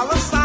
balançar.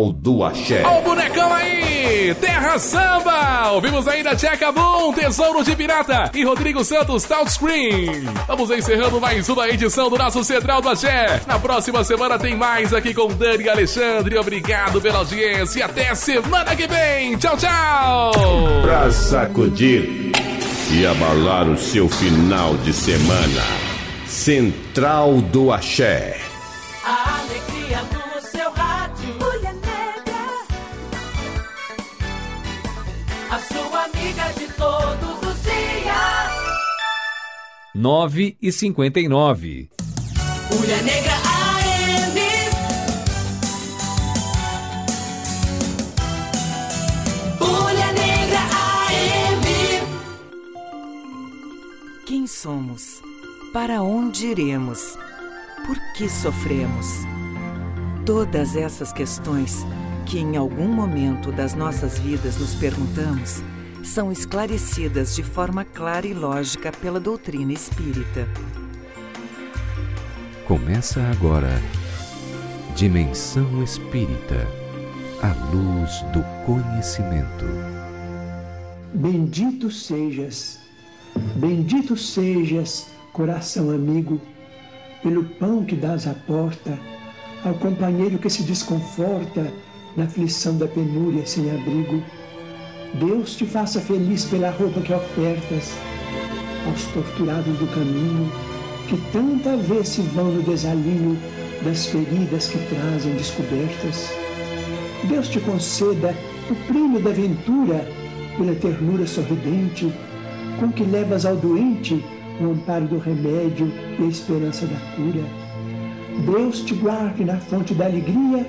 Central do Axé. Ó o bonecão aí! Terra Samba! Ouvimos ainda Tcheca Boom, Tesouro de Pirata e Rodrigo Santos, Touchscreen. Vamos encerrando mais uma edição do nosso Central do Axé. Na próxima semana tem mais aqui com Dani e Alexandre. Obrigado pela audiência. Até semana que vem. Tchau, tchau! Pra sacudir e abalar o seu final de semana. Central do Axé. 9 e 59. Mulher negra AM. Mulher negra AM. Quem somos? Para onde iremos? Por que sofremos? Todas essas questões que em algum momento das nossas vidas nos perguntamos são esclarecidas de forma clara e lógica pela doutrina espírita. Começa agora Dimensão Espírita a luz do conhecimento. Bendito sejas, bendito sejas, coração amigo, pelo pão que dás à porta, ao companheiro que se desconforta na aflição da penúria sem abrigo. Deus te faça feliz pela roupa que ofertas aos torturados do caminho, que tanta vez se vão no desalinho das feridas que trazem descobertas. Deus te conceda o prêmio da ventura pela ternura sorridente com que levas ao doente o amparo do remédio e a esperança da cura. Deus te guarde na fonte da alegria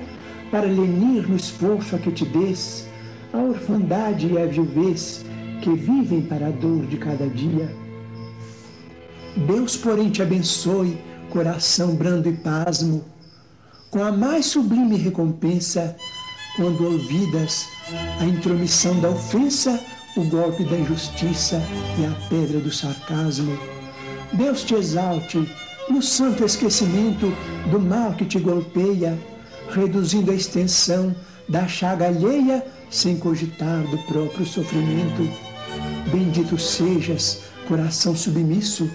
para lenir no esforço a que te des a orfandade e a viuvez que vivem para a dor de cada dia. Deus, porém, te abençoe, coração brando e pasmo, com a mais sublime recompensa, quando ouvidas a intromissão da ofensa, o golpe da injustiça e a pedra do sarcasmo. Deus te exalte no santo esquecimento do mal que te golpeia, reduzindo a extensão da chaga alheia sem cogitar do próprio sofrimento. Bendito sejas, coração submisso,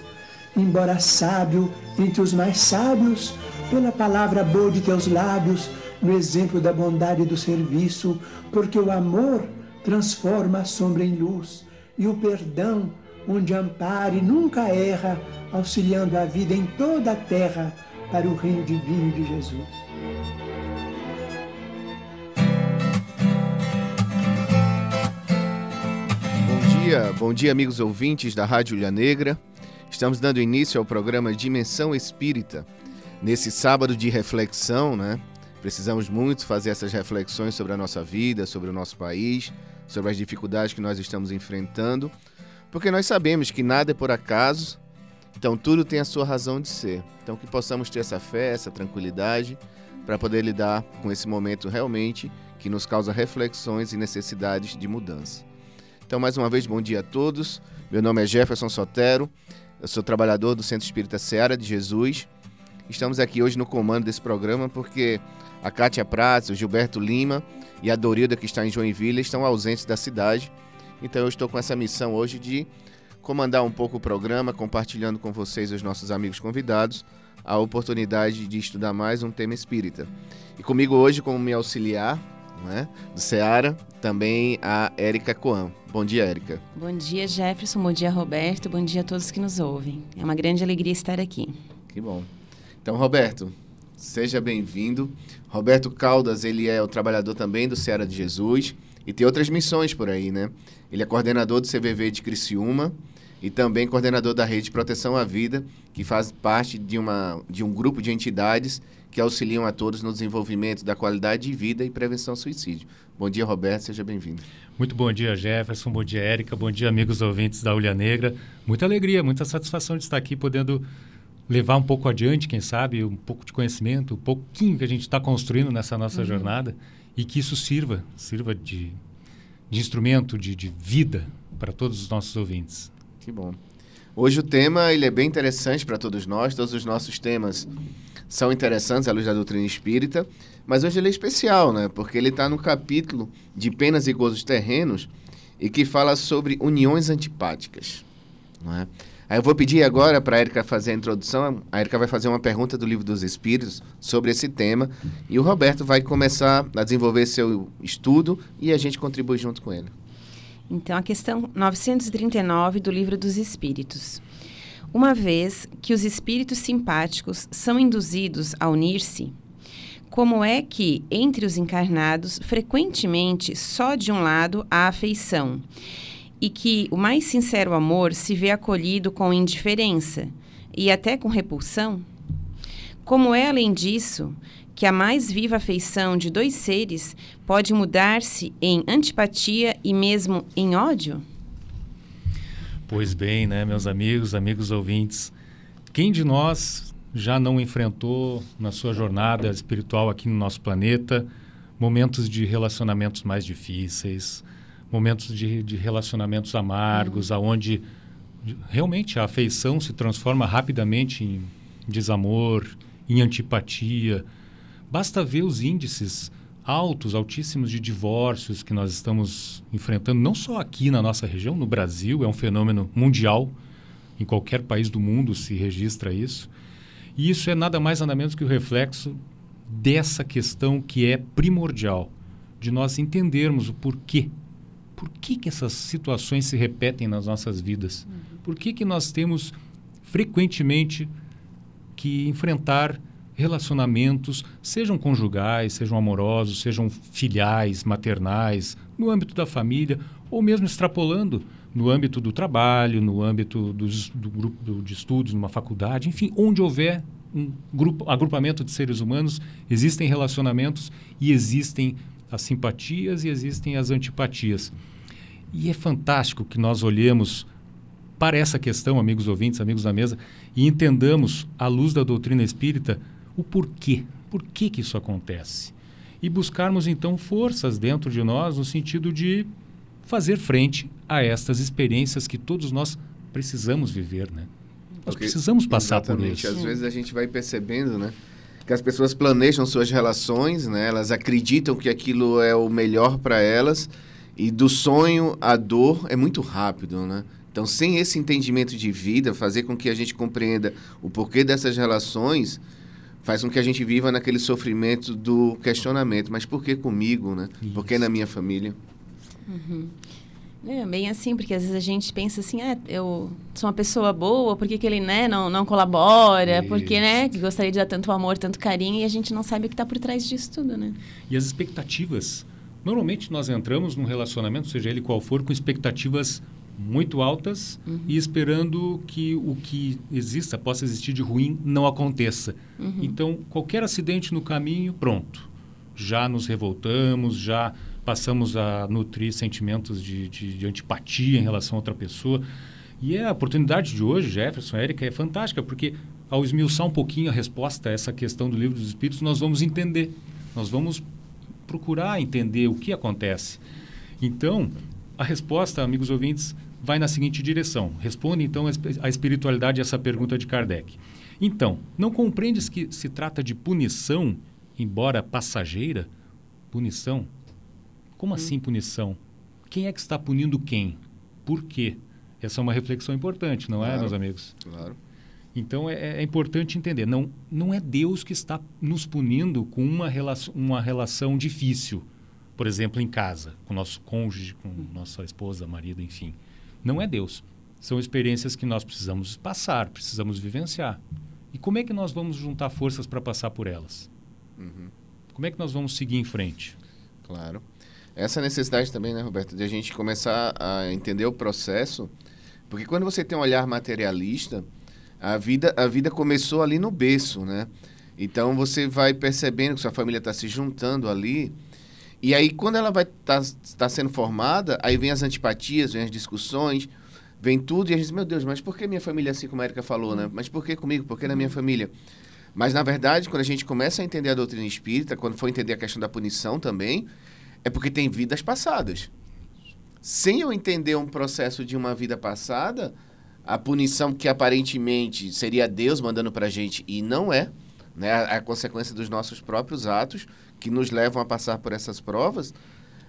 embora sábio entre os mais sábios, pela palavra boa de teus lábios, no exemplo da bondade e do serviço, porque o amor transforma a sombra em luz e o perdão, onde ampare, nunca erra, auxiliando a vida em toda a terra para o reino divino de Jesus. Dia, bom dia, amigos ouvintes da Rádio Ilha Negra. Estamos dando início ao programa Dimensão Espírita. Nesse sábado de reflexão, né? Precisamos muito fazer essas reflexões sobre a nossa vida, sobre o nosso país, sobre as dificuldades que nós estamos enfrentando, porque nós sabemos que nada é por acaso, então tudo tem a sua razão de ser. Então que possamos ter essa fé, essa tranquilidade para poder lidar com esse momento realmente que nos causa reflexões e necessidades de mudança. Então, mais uma vez, bom dia a todos. Meu nome é Jefferson Sotero, eu sou trabalhador do Centro Espírita Seara de Jesus. Estamos aqui hoje no comando desse programa porque a Kátia Prats, o Gilberto Lima e a Dorilda, que está em Joinville, estão ausentes da cidade. Então, eu estou com essa missão hoje de comandar um pouco o programa, compartilhando com vocês, os nossos amigos convidados, a oportunidade de estudar mais um tema espírita. E comigo hoje, como me auxiliar, não é? do Ceará, também a Érica Coan. Bom dia, Érica. Bom dia, Jefferson. Bom dia, Roberto. Bom dia a todos que nos ouvem. É uma grande alegria estar aqui. Que bom. Então, Roberto, seja bem-vindo. Roberto Caldas, ele é o trabalhador também do Ceará de Jesus e tem outras missões por aí, né? Ele é coordenador do CVV de Criciúma e também coordenador da Rede de Proteção à Vida, que faz parte de, uma, de um grupo de entidades que auxiliam a todos no desenvolvimento da qualidade de vida e prevenção ao suicídio. Bom dia, Roberto, seja bem-vindo. Muito bom dia, Jefferson, bom dia, Érica, bom dia, amigos ouvintes da Ulha Negra. Muita alegria, muita satisfação de estar aqui podendo levar um pouco adiante, quem sabe, um pouco de conhecimento, um pouquinho que a gente está construindo nessa nossa uhum. jornada e que isso sirva, sirva de, de instrumento, de, de vida para todos os nossos ouvintes. Que bom. Hoje o tema ele é bem interessante para todos nós, todos os nossos temas são interessantes à luz da doutrina espírita, mas hoje ele é especial, né? Porque ele está no capítulo de penas e gozos terrenos e que fala sobre uniões antipáticas, não é? Aí eu vou pedir agora para a Erika fazer a introdução. A Erika vai fazer uma pergunta do Livro dos Espíritos sobre esse tema. E o Roberto vai começar a desenvolver seu estudo e a gente contribui junto com ele. Então, a questão 939 do Livro dos Espíritos. Uma vez que os espíritos simpáticos são induzidos a unir-se, como é que, entre os encarnados, frequentemente só de um lado há afeição? e que o mais sincero amor se vê acolhido com indiferença e até com repulsão? Como é, além disso, que a mais viva afeição de dois seres pode mudar-se em antipatia e mesmo em ódio? Pois bem, né, meus amigos, amigos ouvintes, quem de nós já não enfrentou na sua jornada espiritual aqui no nosso planeta momentos de relacionamentos mais difíceis, momentos de, de relacionamentos amargos, aonde realmente a afeição se transforma rapidamente em desamor, em antipatia. Basta ver os índices altos, altíssimos de divórcios que nós estamos enfrentando, não só aqui na nossa região, no Brasil, é um fenômeno mundial. Em qualquer país do mundo se registra isso. E isso é nada mais nada menos que o reflexo dessa questão que é primordial, de nós entendermos o porquê por que, que essas situações se repetem nas nossas vidas? Uhum. Por que, que nós temos frequentemente que enfrentar relacionamentos, sejam conjugais, sejam amorosos, sejam filiais, maternais, no âmbito da família, ou mesmo extrapolando no âmbito do trabalho, no âmbito dos, do grupo de estudos, numa faculdade, enfim, onde houver um grupo, agrupamento de seres humanos, existem relacionamentos e existem as simpatias e existem as antipatias. E é fantástico que nós olhemos para essa questão, amigos ouvintes, amigos da mesa, e entendamos, à luz da doutrina espírita, o porquê. Por que, que isso acontece? E buscarmos, então, forças dentro de nós no sentido de fazer frente a estas experiências que todos nós precisamos viver, né? Nós Porque, precisamos passar por isso. Às vezes a gente vai percebendo, né? que as pessoas planejam suas relações, né? Elas acreditam que aquilo é o melhor para elas e do sonho à dor é muito rápido, né? Então, sem esse entendimento de vida, fazer com que a gente compreenda o porquê dessas relações, faz com que a gente viva naquele sofrimento do questionamento. Mas por que comigo, né? Isso. Por que na minha família? Uhum. É bem assim, porque às vezes a gente pensa assim, ah, eu sou uma pessoa boa, por que, que ele né, não, não colabora? Isso. Porque né, que gostaria de dar tanto amor, tanto carinho, e a gente não sabe o que está por trás disso tudo, né? E as expectativas. Normalmente nós entramos num relacionamento, seja ele qual for, com expectativas muito altas uhum. e esperando que o que exista, possa existir de ruim, não aconteça. Uhum. Então, qualquer acidente no caminho, pronto. Já nos revoltamos, já passamos a nutrir sentimentos de, de, de, antipatia em relação a outra pessoa. E a oportunidade de hoje, Jefferson, Érica, é fantástica, porque ao esmiuçar um pouquinho a resposta a essa questão do livro dos Espíritos, nós vamos entender, nós vamos procurar entender o que acontece. Então, a resposta, amigos ouvintes, vai na seguinte direção. Responde, então, a espiritualidade a essa pergunta de Kardec. Então, não compreendes que se trata de punição, embora passageira? Punição? Como assim punição? Quem é que está punindo quem? Por quê? Essa é uma reflexão importante, não é, claro, é, meus amigos? Claro. Então é, é, importante entender, não, não é Deus que está nos punindo com uma, relação, uma relação difícil. por exemplo, em casa, com nosso cônjuge, com nossa esposa, marido, enfim. Não é Deus. São experiências que nós precisamos passar, precisamos vivenciar. E como é que nós vamos juntar forças para passar por elas? Uhum. Como é que nós vamos seguir em frente? Claro. Essa necessidade também, né, Roberto, de a gente começar a entender o processo, porque quando você tem um olhar materialista, a vida, a vida começou ali no berço, né? Então você vai percebendo que sua família está se juntando ali, e aí quando ela vai estar tá, tá sendo formada, aí vem as antipatias, vem as discussões, vem tudo, e a gente diz, meu Deus, mas por que minha família é assim, como a Erika falou, né? Mas por que comigo? Por que na minha família? Mas, na verdade, quando a gente começa a entender a doutrina espírita, quando for entender a questão da punição também, é porque tem vidas passadas. Sem eu entender um processo de uma vida passada, a punição que aparentemente seria Deus mandando para a gente e não é, né, a, consequência dos nossos próprios atos que nos levam a passar por essas provas,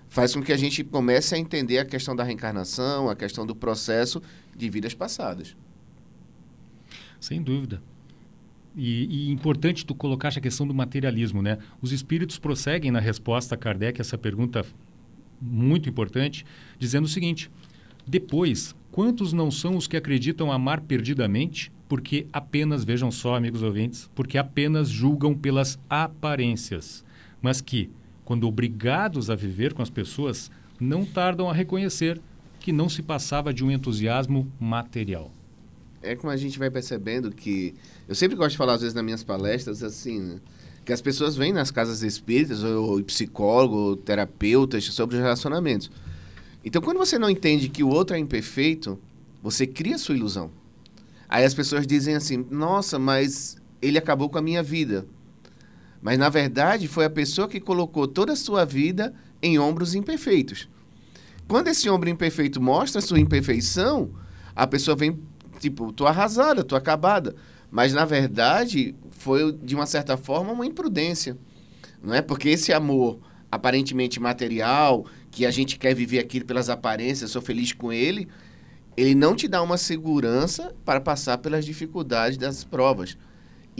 faz com que a gente comece a entender a questão da reencarnação, a questão do processo de vidas passadas. Sem dúvida. E, e importante tu colocar a questão do materialismo, né? Os espíritos prosseguem na resposta a Kardec essa pergunta muito importante, dizendo o seguinte: depois, quantos não são os que acreditam amar perdidamente, porque apenas vejam só, amigos ouvintes, porque apenas julgam pelas aparências, mas que, quando obrigados a viver com as pessoas, não tardam a reconhecer que não se passava de um entusiasmo material é como a gente vai percebendo que. Eu sempre gosto de falar, às vezes, nas minhas palestras, assim, né? que as pessoas vêm nas casas espíritas, ou, ou psicólogo, ou terapeutas, sobre os relacionamentos. Então, quando você não entende que o outro é imperfeito, você cria sua ilusão. Aí as pessoas dizem assim: nossa, mas ele acabou com a minha vida. Mas, na verdade, foi a pessoa que colocou toda a sua vida em ombros imperfeitos. Quando esse ombro imperfeito mostra sua imperfeição, a pessoa vem tipo, tô arrasada, tô acabada. Mas, na verdade, foi, de uma certa forma, uma imprudência. Não é? Porque esse amor aparentemente material, que a gente quer viver aquilo pelas aparências, sou feliz com ele, ele não te dá uma segurança para passar pelas dificuldades das provas.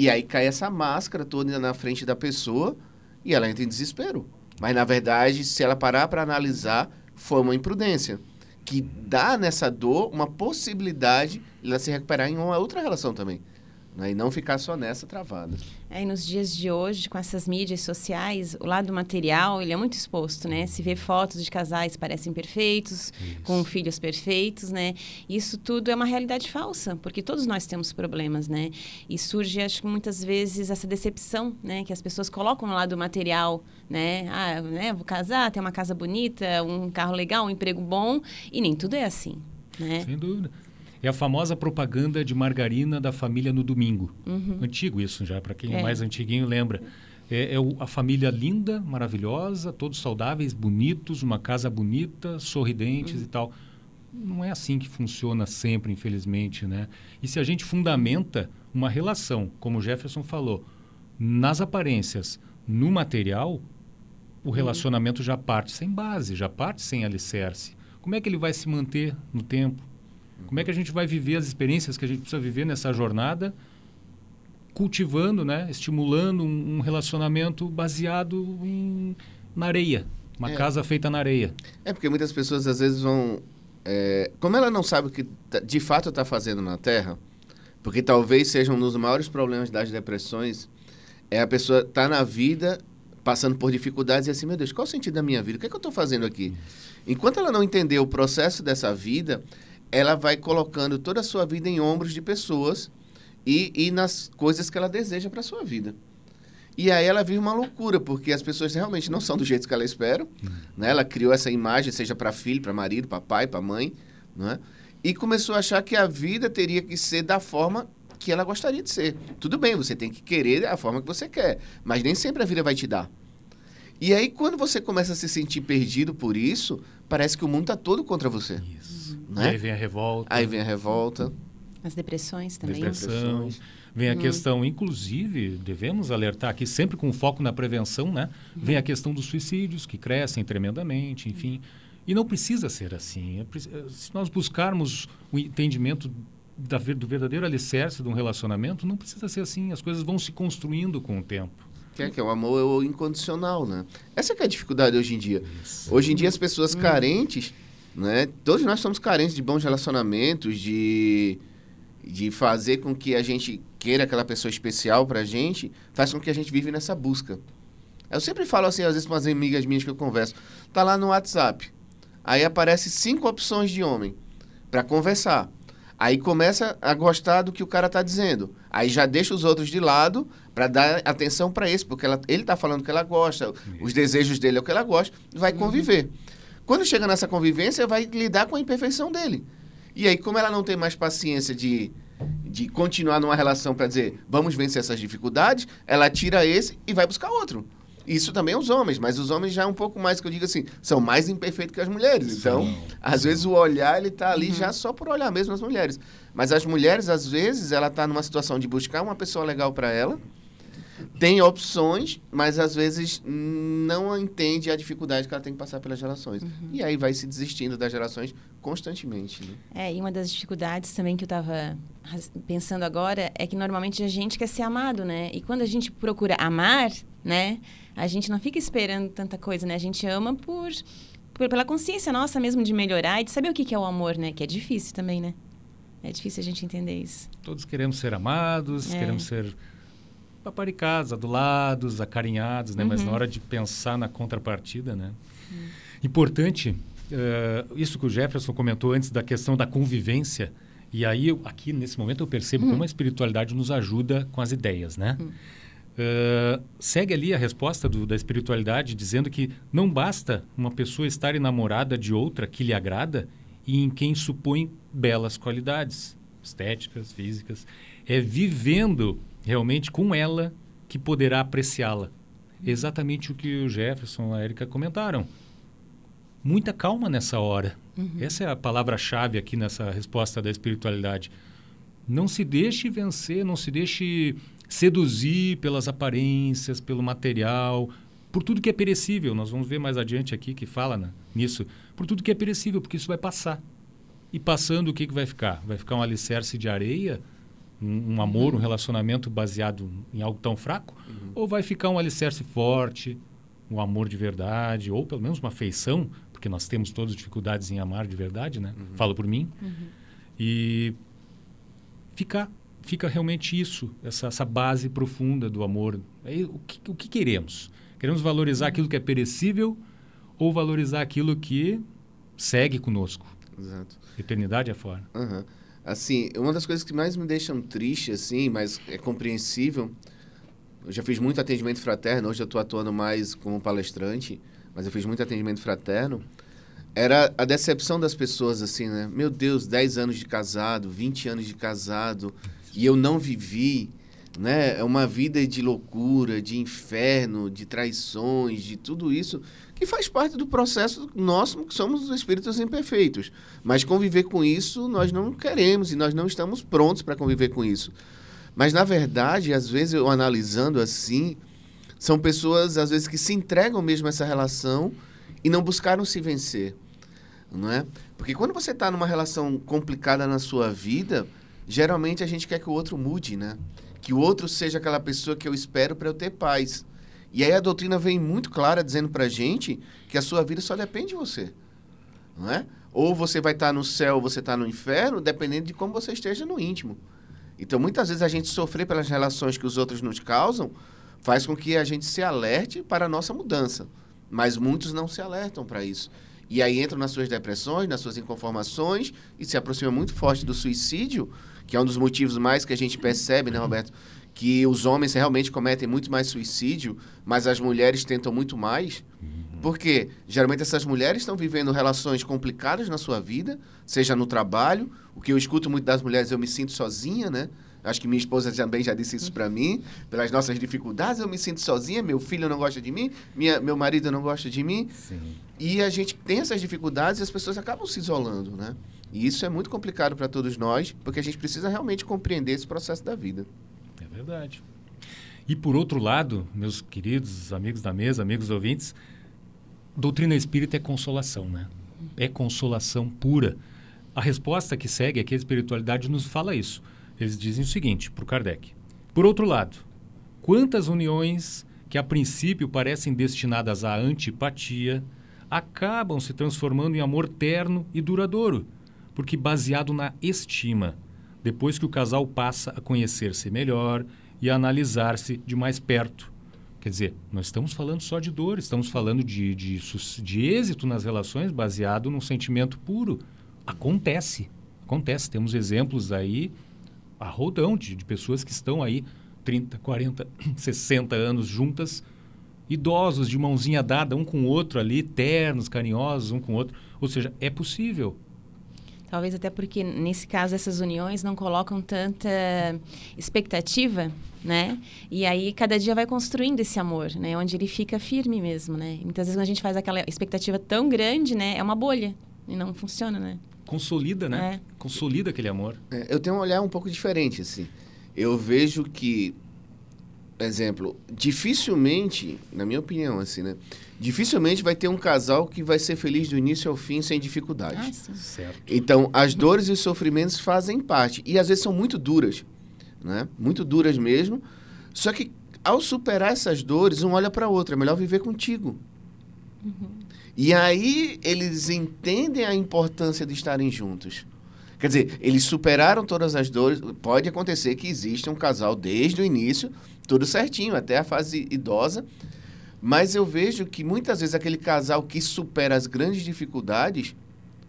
E aí cai essa máscara toda na frente da pessoa e ela entra em desespero. Mas, na verdade, se ela parar para analisar, foi uma imprudência que dá nessa dor uma possibilidade de ela se recuperar em uma outra relação também. Né? E não ficar só nessa travada. É, e nos dias de hoje, com essas mídias sociais, o lado material ele é muito exposto, né? Se vê fotos de casais parecem perfeitos, Isso. com filhos perfeitos, né? Isso tudo é uma realidade falsa, porque todos nós temos problemas, né? E surge, acho que muitas vezes, essa decepção, né? Que as pessoas colocam no lado material, né? Ah, né? Vou casar, ter uma casa bonita, um carro legal, um emprego bom, e nem tudo é assim, né? Sem dúvida. É a famosa propaganda de margarina da família no domingo. Uhum. Antigo isso já, para quem é. é. mais antiguinho lembra. É, é o, a família linda, maravilhosa, todos saudáveis, bonitos, uma casa bonita, sorridentes uhum. e tal. Não é assim que funciona sempre, infelizmente, né? E se a gente fundamenta uma relação, como o Jefferson falou, nas aparências, no material, o uhum. relacionamento já parte sem base, já parte sem alicerce. Como é que ele vai se manter no tempo? Como é que a gente vai viver as experiências que a gente precisa viver nessa jornada, cultivando, né, estimulando um, um relacionamento baseado em, na areia, uma é. casa feita na areia. É porque muitas pessoas às vezes vão, é, como ela não sabe o que tá, de fato está fazendo na Terra, porque talvez seja um dos maiores problemas das depressões, é a pessoa estar tá na vida passando por dificuldades e assim, meu Deus, qual o sentido da minha vida? O que, é que eu estou fazendo aqui? Enquanto ela não entender o processo dessa vida, ela vai colocando toda a sua vida em ombros de pessoas e, e nas coisas que ela deseja para sua vida. E aí ela vive uma loucura, porque as pessoas realmente não são do jeito que ela espera. Uhum. Né? Ela criou essa imagem, seja para filho, para marido, para pai, para mãe. Né? E começou a achar que a vida teria que ser da forma que ela gostaria de ser. Tudo bem, você tem que querer a forma que você quer, mas nem sempre a vida vai te dar. E aí, quando você começa a se sentir perdido por isso, parece que o mundo está todo contra você. Isso. Né? aí vem a revolta. Aí vem a revolta. As depressões também. Depressão. Vem a hum. questão, inclusive, devemos alertar aqui, sempre com foco na prevenção, né? Hum. Vem a questão dos suicídios, que crescem tremendamente, enfim. E não precisa ser assim. É eh, se nós buscarmos o entendimento da, do verdadeiro alicerce de um relacionamento, não precisa ser assim. As coisas vão se construindo com o tempo. quer, que é o amor incondicional, né? Essa que é a dificuldade hoje em dia. Hoje em dia as pessoas carentes, né? Todos nós somos carentes de bons relacionamentos, de de fazer com que a gente queira aquela pessoa especial pra gente, faz com que a gente vive nessa busca. Eu sempre falo assim, às vezes com as amigas minhas que eu converso, tá lá no WhatsApp. Aí aparece cinco opções de homem para conversar. Aí começa a gostar do que o cara tá dizendo. Aí já deixa os outros de lado para dar atenção para esse, porque ela, ele tá falando que ela gosta, os desejos dele é o que ela gosta, vai conviver. Quando chega nessa convivência, vai lidar com a imperfeição dele. E aí, como ela não tem mais paciência de, de continuar numa relação para dizer, vamos vencer essas dificuldades, ela tira esse e vai buscar outro. Isso também é os homens, mas os homens já é um pouco mais, que eu digo assim, são mais imperfeitos que as mulheres. Então, às vezes o olhar, ele tá ali já só por olhar mesmo as mulheres. Mas as mulheres, às vezes, ela tá numa situação de buscar uma pessoa legal para ela, tem opções, mas às vezes não entende a dificuldade que ela tem que passar pelas relações. E aí vai se desistindo das relações constantemente. Né? É, e uma das dificuldades também que eu estava pensando agora é que normalmente a gente quer ser amado, né? E quando a gente procura amar, né? A gente não fica esperando tanta coisa, né? A gente ama por, por pela consciência nossa mesmo de melhorar e de saber o que, que é o amor, né? Que é difícil também, né? É difícil a gente entender isso. Todos queremos ser amados, É. queremos ser paparicados, adulados, acarinhados, né? Mas Uhum. na hora de pensar na contrapartida, né? Importante, eh, isso que o Jefferson comentou antes da questão da convivência. E aí, eu- aqui nesse momento, eu percebo Hum. como a espiritualidade nos ajuda com as ideias, né? Eh, segue ali a resposta do- da espiritualidade dizendo que não basta uma pessoa estar enamorada de outra que lhe agrada e em quem supõe belas qualidades estéticas, físicas. É vivendo realmente com ela que poderá apreciá-la. Exatamente o que o Jefferson e a Erika comentaram. Muita calma nessa hora. Essa é a palavra-chave aqui nessa resposta da espiritualidade. Não se deixe vencer, não se deixe seduzir pelas aparências, pelo material, por tudo que é perecível. Nós vamos ver mais adiante aqui que fala né, nisso. Por tudo que é perecível, porque isso vai passar. E passando, o que, que vai ficar? Vai ficar um alicerce de areia? Um, um amor, um relacionamento baseado em algo tão fraco? Ou vai ficar um alicerce forte, um amor de verdade, ou pelo menos uma afeição, porque nós temos todas dificuldades em amar de verdade, né? Falo por mim. E fica, fica realmente isso, essa, essa base profunda do amor. Aí, o, que, o que queremos? Queremos valorizar aquilo que é perecível ou valorizar aquilo que segue conosco? Exato. Eternidade é fora. Aham. Assim, uma das coisas que mais me deixam triste, assim, mas é compreensível. Eu já fiz muito atendimento fraterno, hoje eu estou atuando mais como palestrante, mas eu fiz muito atendimento fraterno. Era a decepção das pessoas, assim, né? Meu Deus, 10 anos de casado, 20 anos de casado, e eu não vivi, né? É uma vida de loucura, de inferno, de traições, de tudo isso, que faz parte do processo nosso, que somos espíritos imperfeitos. Mas conviver com isso nós não queremos e nós não estamos prontos para conviver com isso. Mas na verdade, às vezes eu analisando assim, são pessoas às vezes que se entregam mesmo a essa relação e não buscaram se vencer, não é? Porque quando você está numa relação complicada na sua vida, geralmente a gente quer que o outro mude, né? Que o outro seja aquela pessoa que eu espero para eu ter paz. E aí a doutrina vem muito clara dizendo pra gente que a sua vida só depende de você. Não é? Ou você vai estar no céu, ou você está no inferno, dependendo de como você esteja no íntimo. Então, muitas vezes a gente sofrer pelas relações que os outros nos causam faz com que a gente se alerte para a nossa mudança. Mas muitos não se alertam para isso. E aí entram nas suas depressões, nas suas inconformações e se aproxima muito forte do suicídio, que é um dos motivos mais que a gente percebe, né, Roberto? Que os homens realmente cometem muito mais suicídio, mas as mulheres tentam muito mais. Porque geralmente essas mulheres estão vivendo relações complicadas na sua vida, seja no trabalho. O que eu escuto muito das mulheres, eu me sinto sozinha, né? Acho que minha esposa também já disse isso para mim. Pelas nossas dificuldades, eu me sinto sozinha. Meu filho não gosta de mim, minha, meu marido não gosta de mim. E a gente tem essas dificuldades e as pessoas acabam se isolando, né? E isso é muito complicado para todos nós, porque a gente precisa realmente compreender esse processo da vida. É verdade. E por outro lado, meus queridos amigos da mesa, amigos ouvintes, doutrina espírita é consolação, né? É consolação pura. A resposta que segue aqui, a espiritualidade nos fala isso. Eles dizem o seguinte para o Kardec. Por outro lado, quantas uniões que a princípio parecem destinadas à antipatia, acabam se transformando em amor terno e duradouro, porque baseado na estima, depois que o casal passa a conhecer-se melhor e a analisar-se de mais perto. Quer dizer, nós estamos falando só de dor, estamos falando de, de, de êxito nas relações baseado num sentimento puro. Acontece, acontece. Temos exemplos aí a rodão de, de pessoas que estão aí 30, 40, 60 anos juntas, idosos de mãozinha dada um com o outro ali, ternos, carinhosos um com o outro. Ou seja, é possível. Talvez até porque, nesse caso, essas uniões não colocam tanta expectativa, né? E aí, cada dia vai construindo esse amor, né? Onde ele fica firme mesmo, né? muitas vezes, quando a gente faz aquela expectativa tão grande, né? É uma bolha e não funciona, né? Consolida, né? É. Consolida aquele amor. É, eu tenho um olhar um pouco diferente, assim. Eu vejo que, exemplo, dificilmente, na minha opinião, assim, né? Dificilmente vai ter um casal que vai ser feliz do início ao fim sem dificuldade. Ah, certo. Então, as dores e os sofrimentos fazem parte. E às vezes são muito duras, né? Muito duras mesmo. Só que ao superar essas dores, um olha para o outro. É melhor viver contigo. Uhum. E aí eles entendem a importância de estarem juntos. Quer dizer, eles superaram todas as dores. Pode acontecer que exista um casal desde o início, tudo certinho, até a fase idosa. Mas eu vejo que muitas vezes aquele casal que supera as grandes dificuldades,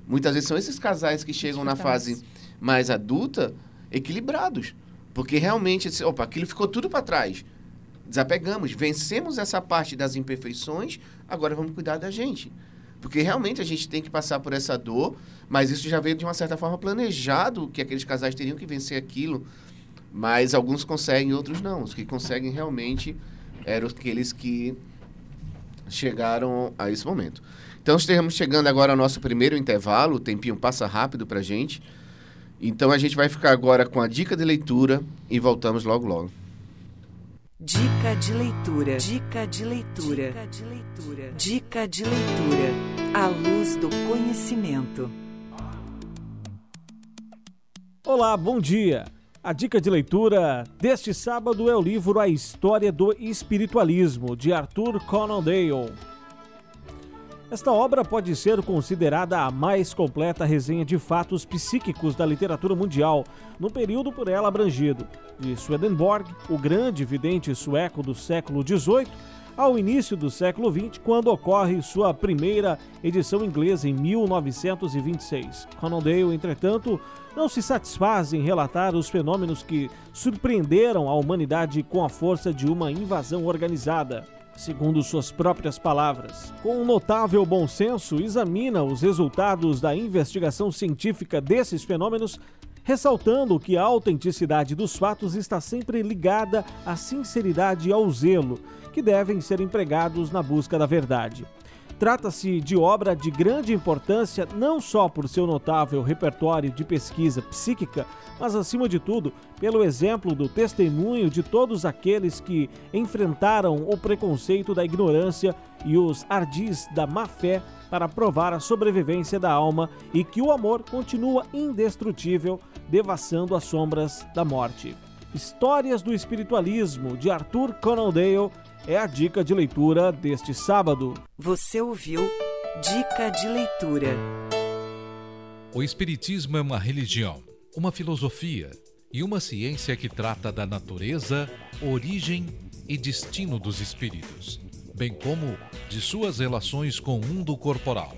muitas vezes são esses casais que chegam na fase mais adulta equilibrados. Porque realmente, opa, aquilo ficou tudo para trás. Desapegamos, vencemos essa parte das imperfeições, agora vamos cuidar da gente. Porque realmente a gente tem que passar por essa dor, mas isso já veio de uma certa forma planejado, que aqueles casais teriam que vencer aquilo. Mas alguns conseguem, outros não. Os que conseguem realmente eram aqueles que chegaram a esse momento. Então estamos chegando agora ao nosso primeiro intervalo, o tempinho passa rápido para a gente. Então a gente vai ficar agora com a dica de leitura e voltamos logo logo. Dica de leitura. Dica de leitura. Dica de leitura. Dica de leitura. A luz do conhecimento. Olá, bom dia. A dica de leitura deste sábado é o livro A História do Espiritualismo, de Arthur Conan Doyle. Esta obra pode ser considerada a mais completa resenha de fatos psíquicos da literatura mundial, no período por ela abrangido, de Swedenborg, o grande vidente sueco do século XVIII, ao início do século XX, quando ocorre sua primeira edição inglesa em 1926. Conan Doyle, entretanto, não se satisfaz em relatar os fenômenos que surpreenderam a humanidade com a força de uma invasão organizada segundo suas próprias palavras. Com um notável bom senso, examina os resultados da investigação científica desses fenômenos, ressaltando que a autenticidade dos fatos está sempre ligada à sinceridade e ao zelo, que devem ser empregados na busca da verdade. Trata-se de obra de grande importância não só por seu notável repertório de pesquisa psíquica, mas acima de tudo pelo exemplo do testemunho de todos aqueles que enfrentaram o preconceito da ignorância e os ardis da má fé para provar a sobrevivência da alma e que o amor continua indestrutível, devassando as sombras da morte. Histórias do Espiritualismo, de Arthur Conan Doyle, é a dica de leitura deste sábado. Você ouviu Dica de Leitura. O Espiritismo é uma religião, uma filosofia e uma ciência que trata da natureza, origem e destino dos espíritos, bem como de suas relações com o mundo corporal.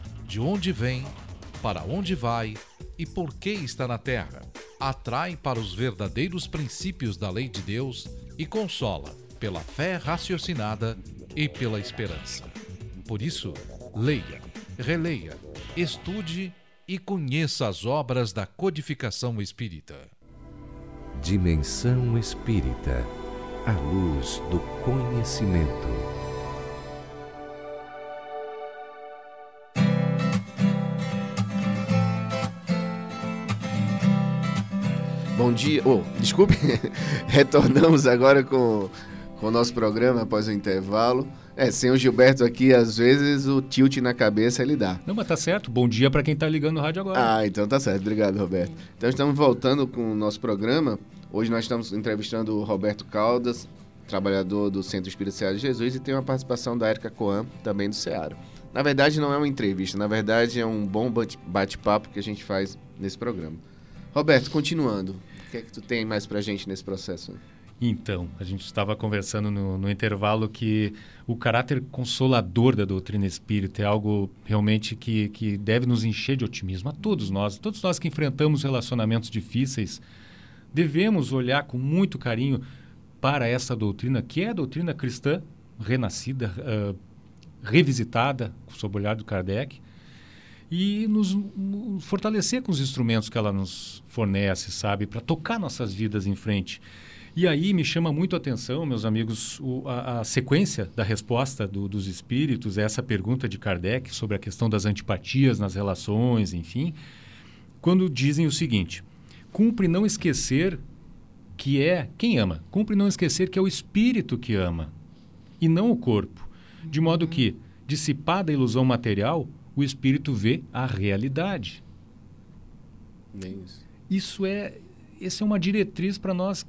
de onde vem, para onde vai e por que está na terra. Atrai para os verdadeiros princípios da lei de Deus e consola pela fé raciocinada e pela esperança. Por isso, leia, releia, estude e conheça as obras da codificação espírita. Dimensão Espírita a luz do conhecimento. Bom dia. Oh, desculpe. Retornamos agora com, com o nosso programa após o intervalo. É, sem o Gilberto aqui, às vezes o tilt na cabeça ele dá. Não, mas tá certo. Bom dia para quem tá ligando o rádio agora. Ah, então tá certo. Obrigado, Roberto. Então estamos voltando com o nosso programa. Hoje nós estamos entrevistando o Roberto Caldas, trabalhador do Centro Espírito Seara de Jesus, e tem uma participação da Erika Coan, também do Seara. Na verdade, não é uma entrevista, na verdade é um bom bate- bate-papo que a gente faz nesse programa. Roberto, continuando, o que é que tu tem mais pra gente nesse processo? Então, a gente estava conversando no, no intervalo que o caráter consolador da doutrina espírita é algo realmente que, que deve nos encher de otimismo a todos nós. Todos nós que enfrentamos relacionamentos difíceis, devemos olhar com muito carinho para essa doutrina, que é a doutrina cristã, renascida, ah, revisitada, sob o olhar do Kardec, e nos, nos fortalecer com os instrumentos que ela nos fornece, sabe, para tocar nossas vidas em frente. E aí me chama muito a atenção, meus amigos, o- a, a sequência da resposta do- dos espíritos a essa pergunta de Kardec sobre a questão das antipatias nas relações, enfim, quando dizem o seguinte: cumpre não esquecer que é quem ama, cumpre não esquecer que é o espírito que ama e não o corpo, de modo que, dissipada a ilusão material, o espírito vê a realidade. Nem isso. Isso é, essa é uma diretriz para nós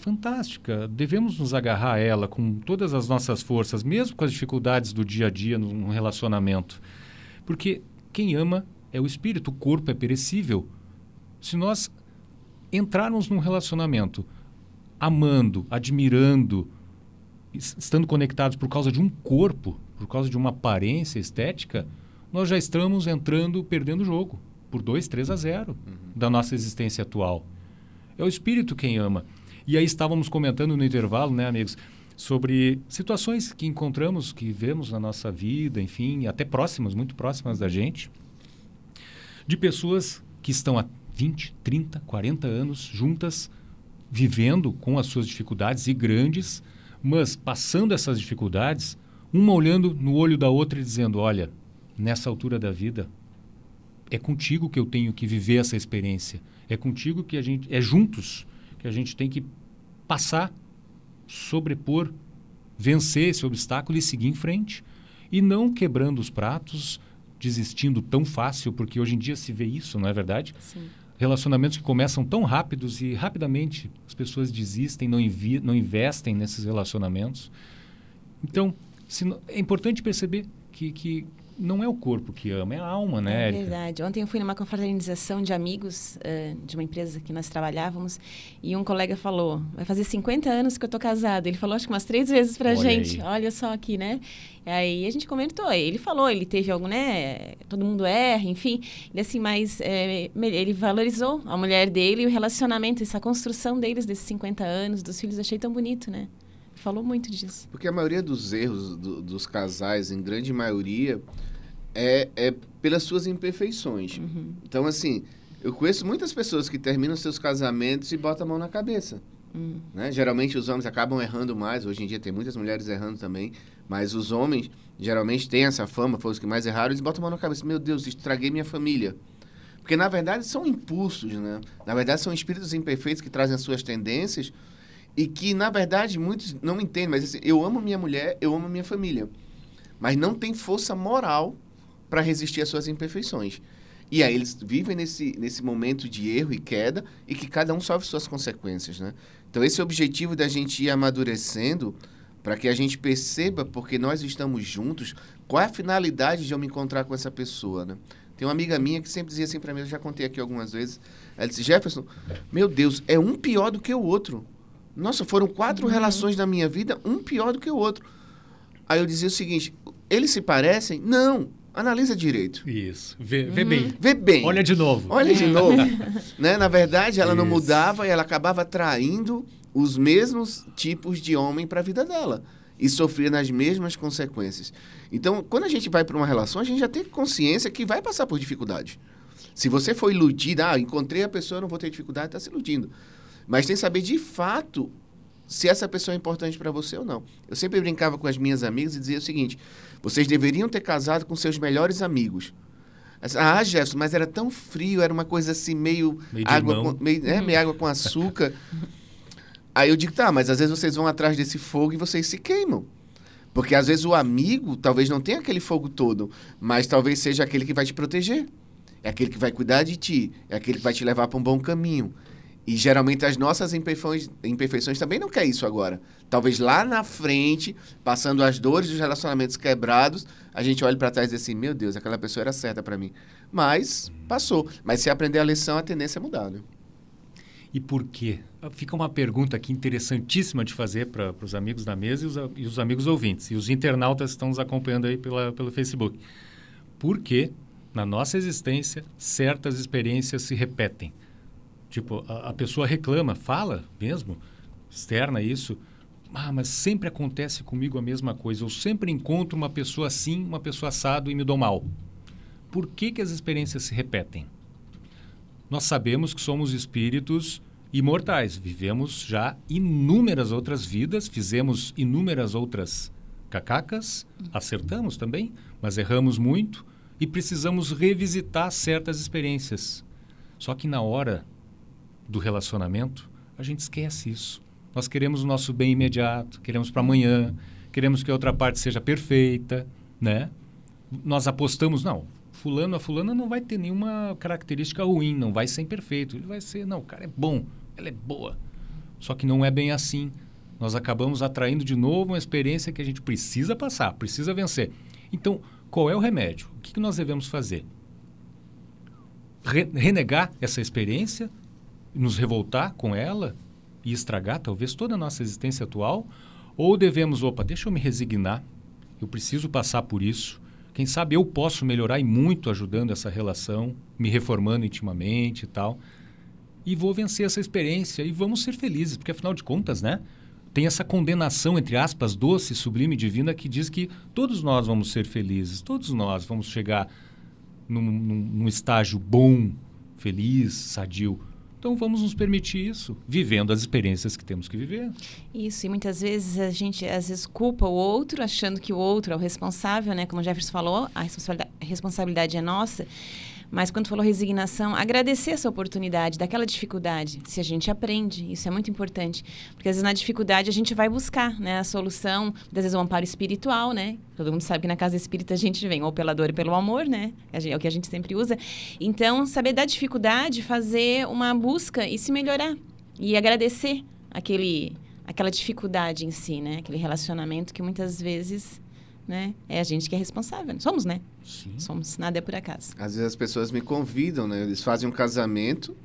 fantástica. Devemos nos agarrar a ela com todas as nossas forças, mesmo com as dificuldades do dia a dia num relacionamento. Porque quem ama é o espírito, o corpo é perecível. Se nós entrarmos num relacionamento amando, admirando, es- estando conectados por causa de um corpo, por causa de uma aparência estética, nós já estamos entrando, perdendo o jogo por 2, 3 a 0 da nossa existência atual. É o espírito quem ama. E aí estávamos comentando no intervalo, né, amigos, sobre situações que encontramos, que vemos na nossa vida, enfim, até próximas, muito próximas da gente, de pessoas que estão há 20, 30, 40 anos juntas, vivendo com as suas dificuldades e grandes, mas passando essas dificuldades, uma olhando no olho da outra e dizendo: Olha, nessa altura da vida, é contigo que eu tenho que viver essa experiência. É contigo que a gente. É juntos que a gente tem que passar, sobrepor, vencer esse obstáculo e seguir em frente. E não quebrando os pratos, desistindo tão fácil, porque hoje em dia se vê isso, não é verdade? Sim. Relacionamentos que começam tão rápidos e rapidamente as pessoas desistem, não, não investem nesses relacionamentos. Então, é importante perceber que, que não é o corpo que ama, é a alma, né, É verdade. Ontem eu fui numa confraternização de amigos eh, de uma empresa que nós trabalhávamos e um colega falou: vai fazer 50 anos que eu tô casado. Ele falou acho que umas três vezes pra Olha gente. aí. Olha só aqui, né? E aí a gente comentou. Ele falou, ele teve algum, né? Todo mundo erra, enfim. Ele assim, mas me- ele valorizou a mulher dele e o relacionamento, essa construção deles desses 50 anos, dos filhos. Achei tão bonito, né? Falou muito disso. Porque a maioria dos erros do- dos casais, em grande maioria, é, é pelas suas imperfeições. Então, assim, eu conheço muitas pessoas que terminam seus casamentos e botam a mão na cabeça. Né? Geralmente os homens acabam errando mais. Hoje em dia tem muitas mulheres errando também. Mas os homens geralmente têm essa fama, foram os que mais erraram, eles botam a mão na cabeça. Meu Deus, estraguei minha família. Porque, na verdade, são impulsos, né? Na verdade, são espíritos imperfeitos que trazem as suas tendências e que, na verdade, muitos não entendem. Mas, assim, eu amo minha mulher, eu amo minha família. Mas não tem força moral para resistir às suas imperfeições. E aí eles vivem nesse, nesse momento de erro e queda e que cada um sofre suas consequências, né? Então, esse é o objetivo da gente ir amadurecendo para que a gente perceba, porque nós estamos juntos, qual é a finalidade de eu me encontrar com essa pessoa, né? Tem uma amiga minha que sempre dizia assim para mim, eu já contei aqui algumas vezes, ela disse, Jefferson, meu Deus, é um pior do que o outro. Nossa, foram quatro relações na minha vida, um pior do que o outro. Aí eu dizia o seguinte, eles se parecem? Não, analisa direito. Isso. Vê, vê bem. Vê bem. Olha de novo. Olha de novo. né? Na verdade, ela não Isso. mudava e ela acabava atraindo os mesmos tipos de homem para a vida dela. E sofria nas mesmas consequências. Então, quando a gente vai para uma relação, a gente já tem consciência que vai passar por dificuldade. Se você for iludida, ah, encontrei a pessoa, não vou ter dificuldade, está se iludindo. Mas tem que saber de fato se essa pessoa é importante para você ou não. Eu sempre brincava com as minhas amigas e dizia o seguinte: vocês deveriam ter casado com seus melhores amigos. Ah, Jefferson, mas era tão frio, era uma coisa assim, meio, Meio água, com, meio, é, meio água com açúcar. Aí eu digo, tá, mas às vezes vocês vão atrás desse fogo e vocês se queimam. Porque às vezes o amigo talvez não tenha aquele fogo todo, mas talvez seja aquele que vai te proteger. É aquele que vai cuidar de ti, é aquele que vai te levar para um bom caminho. E geralmente as nossas imperfeições, imperfeições também não quer isso agora. Talvez lá na frente, passando as dores dos relacionamentos quebrados, a gente olhe para trás e diz assim: meu Deus, aquela pessoa era certa para mim. Mas passou. Mas se aprender a lição, a tendência é mudar. Né? E por quê? Fica uma pergunta aqui interessantíssima de fazer para os amigos da mesa e os, e os amigos ouvintes. E os internautas estão nos acompanhando aí pela, pelo Facebook. Por que, na nossa existência, certas experiências se repetem? Tipo, a, a pessoa reclama, fala mesmo, externa isso. Ah, mas sempre acontece comigo a mesma coisa. Eu sempre encontro uma pessoa assim, uma pessoa assado e me dou mal. Por que, que as experiências se repetem? nós sabemos que somos espíritos imortais. Vivemos já inúmeras outras vidas, fizemos inúmeras outras cacacas, acertamos também, mas erramos muito e precisamos revisitar certas experiências. Só que na hora do relacionamento, a gente esquece isso. Nós queremos o nosso bem imediato, queremos para amanhã, queremos que a outra parte seja perfeita, né? Nós apostamos, não, fulano, a fulana não vai ter nenhuma característica ruim, não vai ser imperfeito. Ele vai ser, não, o cara é bom, ela é boa. Só que não é bem assim. Nós acabamos atraindo de novo uma experiência que a gente precisa passar, precisa vencer. Então, qual é o remédio? O que, que nós devemos fazer? Re- renegar essa experiência, nos revoltar com ela e estragar talvez toda a nossa existência atual? Ou devemos, opa, deixa eu me resignar, eu preciso passar por isso. Quem sabe eu posso melhorar e muito ajudando essa relação, me reformando intimamente e tal. E vou vencer essa experiência e vamos ser felizes, porque afinal de contas, né? Tem essa condenação, entre aspas, doce, sublime, divina, que diz que todos nós vamos ser felizes, todos nós vamos chegar num, num, num estágio bom, feliz, sadio. Então vamos nos permitir isso, vivendo as experiências que temos que viver. Isso, e muitas vezes a gente às vezes culpa o outro, achando que o outro é o responsável, né? Como o Jefferson falou, a responsabilidade, a responsabilidade é nossa. Mas quando falou resignação, agradecer essa oportunidade, daquela dificuldade, se a gente aprende, isso é muito importante. Porque às vezes na dificuldade a gente vai buscar né, a solução, às vezes o amparo espiritual, né? Todo mundo sabe que na casa espírita a gente vem ou pela dor e pelo amor, né? É o que a gente sempre usa. Então, saber da dificuldade, fazer uma busca e se melhorar. E agradecer aquele, aquela dificuldade em si, né? Aquele relacionamento que muitas vezes né, é a gente que é responsável. Somos, né? Somos. Nada é por acaso. Às vezes as pessoas me convidam, né? Eles fazem um casamento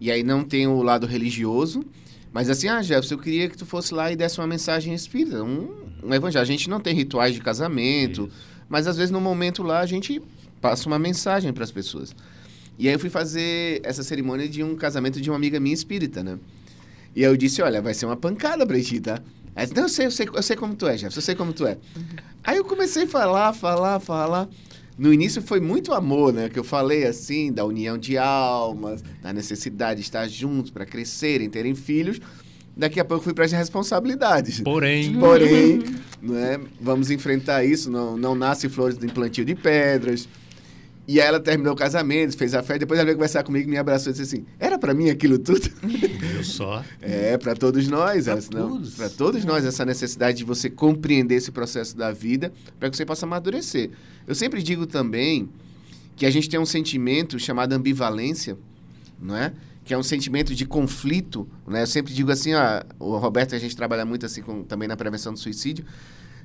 e aí não tem o lado religioso. Mas assim, ah, Jefferson, eu queria que tu fosse lá e desse uma mensagem espírita, um, um evangelho. A gente não tem rituais de casamento, mas às vezes no momento lá a gente passa uma mensagem para as pessoas. E aí eu fui fazer essa cerimônia de um casamento de uma amiga minha espírita, né? E aí eu disse, olha, vai ser uma pancada pra ti, tá? Aí disse, não, eu sei, eu sei, eu sei como tu é, Jefferson, eu sei como tu é. Aí eu comecei a falar, falar, falar. No início foi muito amor, né? Que eu falei assim, da união de almas, da necessidade de estar juntos para crescerem, terem filhos. Daqui a pouco fui para as responsabilidades. Porém. Porém, não é? vamos enfrentar isso. Não, não nasce flores do plantio de pedras. E aí ela terminou o casamento, fez a festa. Depois ela veio conversar comigo, me abraçou e disse assim: Era para mim aquilo tudo? Eu só. É, para todos nós. Para todos nós, essa necessidade de você compreender esse processo da vida para que você possa amadurecer. Eu sempre digo também que a gente tem um sentimento chamado ambivalência, não é? Que é um sentimento de conflito, né? Eu sempre digo assim, ó, o Roberto, a gente trabalha muito assim com, também na prevenção do suicídio.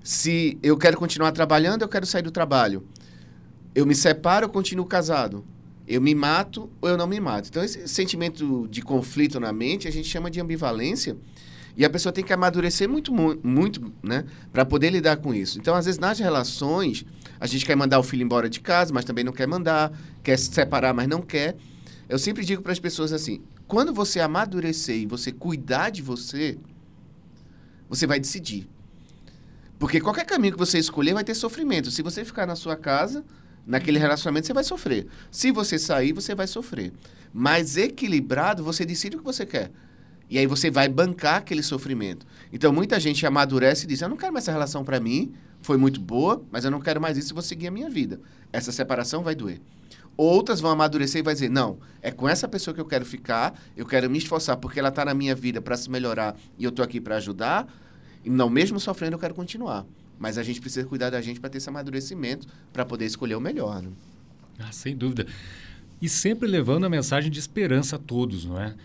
Se eu quero continuar trabalhando, eu quero sair do trabalho. Eu me separo, eu continuo casado. Eu me mato ou eu não me mato. Então, esse sentimento de conflito na mente, a gente chama de ambivalência. E a pessoa tem que amadurecer muito, mu- muito, né? Para poder lidar com isso. Então, às vezes, nas relações, a gente quer mandar o filho embora de casa, mas também não quer mandar. Quer se separar, mas não quer. Eu sempre digo para as pessoas assim: quando você amadurecer e você cuidar de você, você vai decidir. Porque qualquer caminho que você escolher vai ter sofrimento. Se você ficar na sua casa, naquele relacionamento, você vai sofrer. Se você sair, você vai sofrer. Mas equilibrado, você decide o que você quer. E aí você vai bancar aquele sofrimento. Então muita gente amadurece e diz: Eu não quero mais essa relação para mim, foi muito boa, mas eu não quero mais isso vou seguir a minha vida. Essa separação vai doer. Outras vão amadurecer e vai dizer: não, é com essa pessoa que eu quero ficar, eu quero me esforçar porque ela está na minha vida para se melhorar e eu estou aqui para ajudar. E não, mesmo sofrendo, eu quero continuar. Mas a gente precisa cuidar da gente para ter esse amadurecimento, para poder escolher o melhor. Né? Ah, sem dúvida. E sempre levando a mensagem de esperança a todos, não é?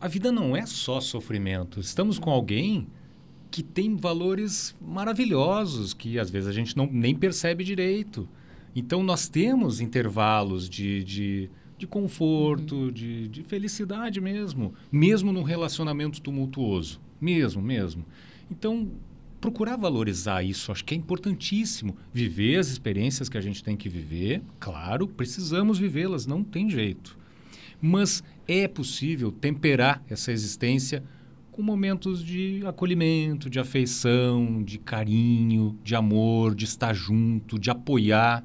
A vida não é só sofrimento. Estamos com alguém que tem valores maravilhosos que às vezes a gente não, nem percebe direito. Então nós temos intervalos de, de, de conforto, uhum. de, de felicidade mesmo, mesmo num relacionamento tumultuoso. Mesmo, mesmo. Então, procurar valorizar isso, acho que é importantíssimo. Viver as experiências que a gente tem que viver, claro, precisamos vivê-las, não tem jeito. Mas é possível temperar essa existência com momentos de acolhimento, de afeição, de carinho, de amor, de estar junto, de apoiar,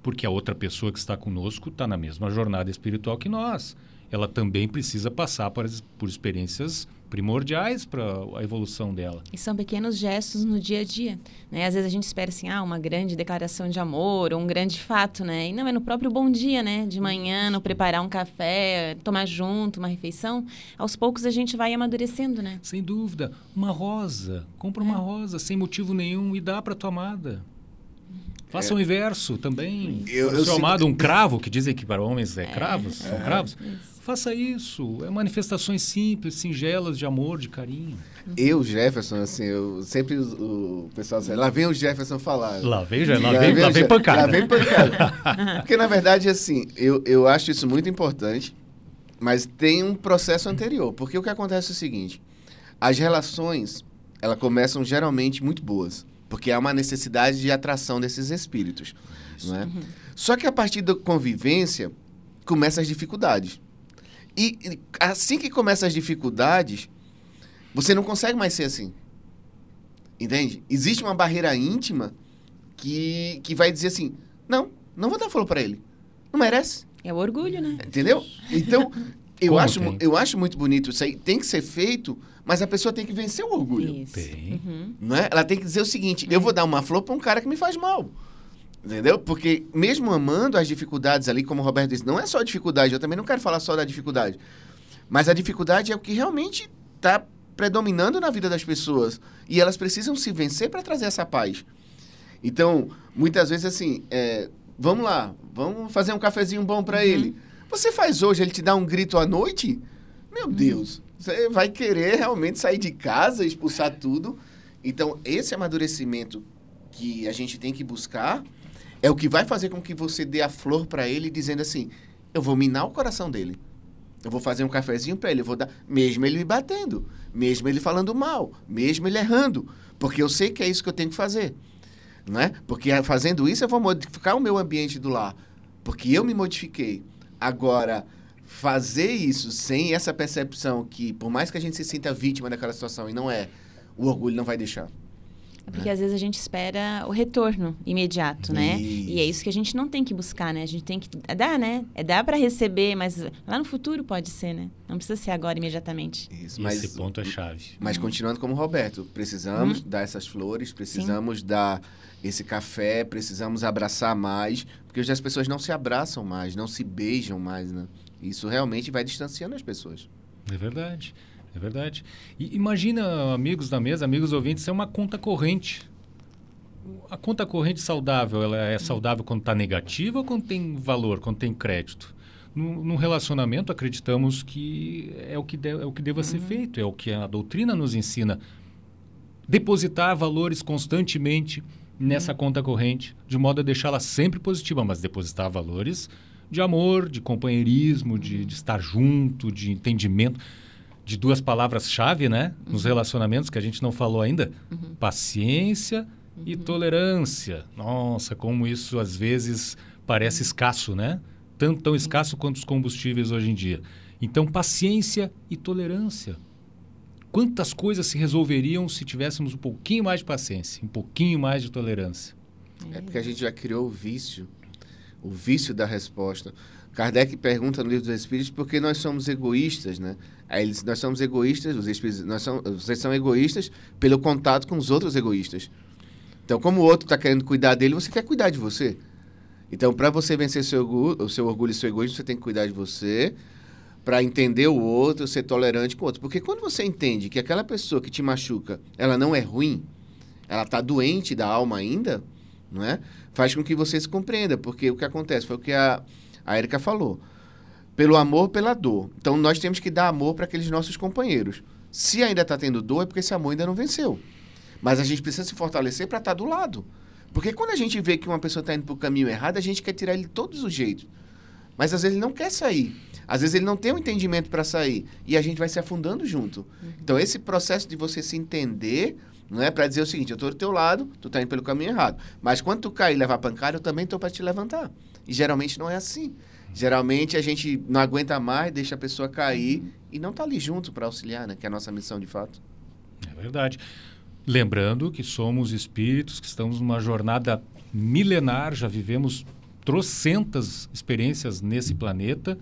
porque a outra pessoa que está conosco está na mesma jornada espiritual que nós. Ela também precisa passar por, por experiências primordiais para a evolução dela. E são pequenos gestos no dia a dia, né? Às vezes a gente espera assim, ah, uma grande declaração de amor, ou um grande fato, né? E não é no próprio bom dia, né? De manhã, no preparar um café, tomar junto uma refeição, aos poucos a gente vai amadurecendo, né? Sem dúvida, uma rosa, compra uma é. rosa sem motivo nenhum e dá para tua amada. Faça é. o inverso também. Eu, eu seu amado, um cravo, que dizem que para homens é, é. cravos, são cravos. Isso. Faça isso. É manifestações simples, singelas de amor, de carinho. Eu, Jefferson, assim, eu sempre o, pessoal diz, lá vem o Jefferson falar. Lá vem, já, lá, lá vem, vem, lá vem pancada. Lá vem pancada. Porque, na verdade, assim, eu, eu acho isso muito importante, mas tem um processo anterior. Porque o que acontece é o seguinte, as relações, elas começam geralmente muito boas, porque há uma necessidade de atração desses espíritos, não é? Uhum. Só que a partir da convivência, começam as dificuldades. E assim que começam as dificuldades, você não consegue mais ser assim. Entende? Existe uma barreira íntima que, que vai dizer assim: não, não vou dar flor para ele. Não merece. É o orgulho, né? Entendeu? Então, eu, acho, eu acho muito bonito isso aí. Tem que ser feito, mas a pessoa tem que vencer o orgulho. Isso. Tem. Uhum. Não é? Ela tem que dizer o seguinte: eu vou dar uma flor para um cara que me faz mal. Entendeu? Porque mesmo amando as dificuldades ali, como o Roberto disse, não é só dificuldade, eu também não quero falar só da dificuldade. Mas a dificuldade é o que realmente está predominando na vida das pessoas. E elas precisam se vencer para trazer essa paz. Então, muitas vezes assim, é, vamos lá, vamos fazer um cafezinho bom para uhum. ele. Você faz hoje, ele te dá um grito à noite? Meu uhum. Deus, você vai querer realmente sair de casa, expulsar tudo. Então, esse amadurecimento que a gente tem que buscar é o que vai fazer com que você dê a flor para ele, dizendo assim: eu vou minar o coração dele. Eu vou fazer um cafezinho para ele, eu vou dar, mesmo ele me batendo, mesmo ele falando mal, mesmo ele errando, porque eu sei que é isso que eu tenho que fazer, não é? Porque fazendo isso eu vou modificar o meu ambiente do lar, porque eu me modifiquei. Agora, fazer isso sem essa percepção que, por mais que a gente se sinta vítima daquela situação e não é, o orgulho não vai deixar. Porque às vezes a gente espera o retorno imediato, né? Isso. E é isso que a gente não tem que buscar, né? A gente tem que dar, né? É dar para receber, mas lá no futuro pode ser, né? Não precisa ser agora imediatamente. Isso, mas, Esse ponto é chave. Mas continuando como Roberto, precisamos hum. dar essas flores, precisamos Sim. dar esse café, precisamos abraçar mais, porque hoje as pessoas não se abraçam mais, não se beijam mais, né? Isso realmente vai distanciando as pessoas. É verdade. É verdade. E imagina, amigos da mesa, amigos ouvintes, é uma conta corrente. A conta corrente saudável, ela é saudável quando está negativa ou quando tem valor, quando tem crédito? No, no, relacionamento, acreditamos que é o que, de, é o que deva uhum. ser feito, é o que a doutrina nos ensina. Depositar valores constantemente nessa uhum. conta corrente, de modo a deixá-la sempre positiva, mas depositar valores de amor, de companheirismo, de, de estar junto, de entendimento de duas palavras-chave, né? Uhum. Nos relacionamentos que a gente não falou ainda: uhum. paciência uhum. e tolerância. Nossa, como isso às vezes parece escasso, né? Tanto tão escasso quanto os combustíveis hoje em dia. Então, paciência e tolerância. Quantas coisas se resolveriam se tivéssemos um pouquinho mais de paciência, um pouquinho mais de tolerância? É porque a gente já criou o vício, o vício da resposta. Kardec pergunta no livro dos Espíritos por que nós somos egoístas, né? Aí eles, nós somos egoístas, espíritos, nós somos, vocês são egoístas pelo contato com os outros egoístas. Então, como o outro está querendo cuidar dele, você quer cuidar de você. Então, para você vencer seu orgulho, o seu orgulho e seu egoísmo, você tem que cuidar de você, para entender o outro, ser tolerante com o outro. Porque quando você entende que aquela pessoa que te machuca, ela não é ruim, ela está doente da alma ainda, não é? Faz com que você se compreenda, porque o que acontece foi o que a, a Erika falou. Pelo amor, pela dor. Então, nós temos que dar amor para aqueles nossos companheiros. Se ainda está tendo dor, é porque esse amor ainda não venceu. Mas a gente precisa se fortalecer para estar tá do lado. Porque quando a gente vê que uma pessoa está indo para o caminho errado, a gente quer tirar ele de todos os jeitos. Mas às vezes ele não quer sair. Às vezes ele não tem o um entendimento para sair. E a gente vai se afundando junto. Uhum. Então, esse processo de você se entender, não é para dizer o seguinte: eu estou do teu lado, tu está indo pelo caminho errado. Mas quando tu cair e levar pancada, eu também estou para te levantar. E geralmente não é assim. Geralmente a gente não aguenta mais, deixa a pessoa cair e não está ali junto para auxiliar, né? Que é a nossa missão de fato. É verdade. Lembrando que somos espíritos que estamos numa jornada milenar, já vivemos trocentas experiências nesse planeta.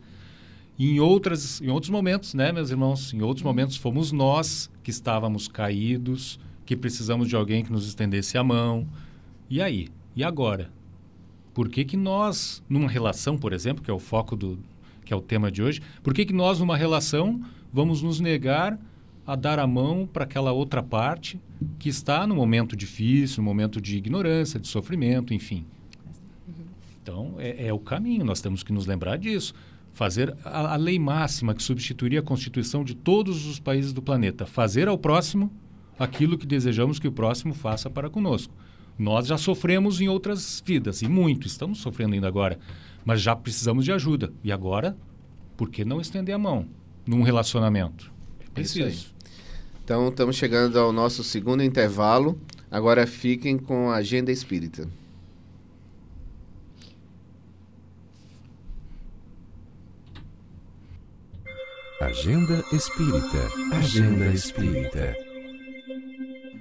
E em, outras, em outros momentos, né, meus irmãos? Em outros momentos fomos nós que estávamos caídos, que precisamos de alguém que nos estendesse a mão. E aí? E agora? Por que, que nós, numa relação, por exemplo, que é o foco do que é o tema de hoje, por que, que nós, numa relação, vamos nos negar a dar a mão para aquela outra parte que está no momento difícil, no momento de ignorância, de sofrimento, enfim? Então, é, é o caminho, nós temos que nos lembrar disso. Fazer a, a lei máxima que substituiria a Constituição de todos os países do planeta. Fazer ao próximo aquilo que desejamos que o próximo faça para conosco. Nós já sofremos em outras vidas, e muito, estamos sofrendo ainda agora, mas já precisamos de ajuda. E agora, por que não estender a mão num relacionamento? É preciso. Então, estamos chegando ao nosso segundo intervalo. Agora fiquem com a Agenda Espírita. Agenda Espírita. Agenda Espírita.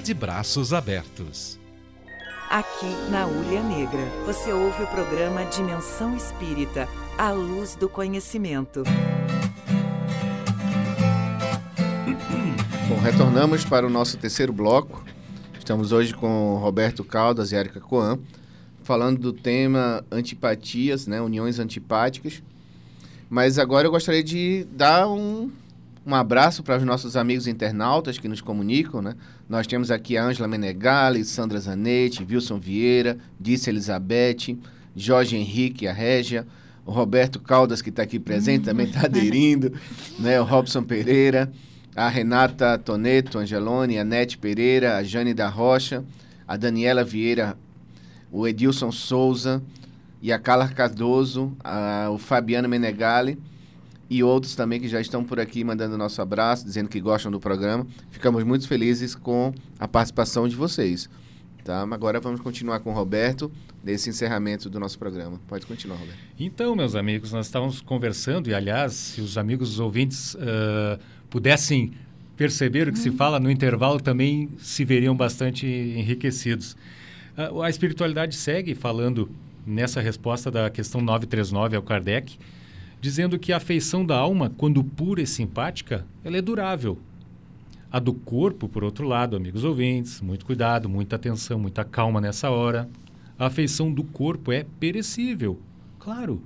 de braços abertos. Aqui na Ulha Negra, você ouve o programa Dimensão Espírita, a luz do conhecimento. Bom, retornamos para o nosso terceiro bloco. Estamos hoje com Roberto Caldas e Érica Coan, falando do tema antipatias, né, uniões antipáticas. Mas agora eu gostaria de dar um, um abraço para os nossos amigos internautas que nos comunicam, né? Nós temos aqui a Ângela Menegali, Sandra Zanetti, Wilson Vieira, Disse Elizabeth, Jorge Henrique, a Régia, o Roberto Caldas, que está aqui presente, também está aderindo, né? O Robson Pereira, a Renata Toneto, Angelone, a Nete Pereira, a Jane da Rocha, a Daniela Vieira, o Edilson Souza e a Carla Cardoso, a, o Fabiano Menegali e outros também que já estão por aqui mandando nosso abraço, dizendo que gostam do programa. Ficamos muito felizes com a participação de vocês. Tá? Agora vamos continuar com o Roberto nesse encerramento do nosso programa. Pode continuar, Roberto. Então, meus amigos, nós estávamos conversando e, aliás, se os amigos ouvintes uh, pudessem perceber o que se fala no intervalo, também se veriam bastante enriquecidos. Uh, a espiritualidade segue falando nessa resposta da questão 939 ao Kardec, dizendo que a afeição da alma, quando pura e simpática, ela é durável. A do corpo, por outro lado, amigos ouvintes, muito cuidado, muita atenção, muita calma nessa hora. A afeição do corpo é perecível. Claro,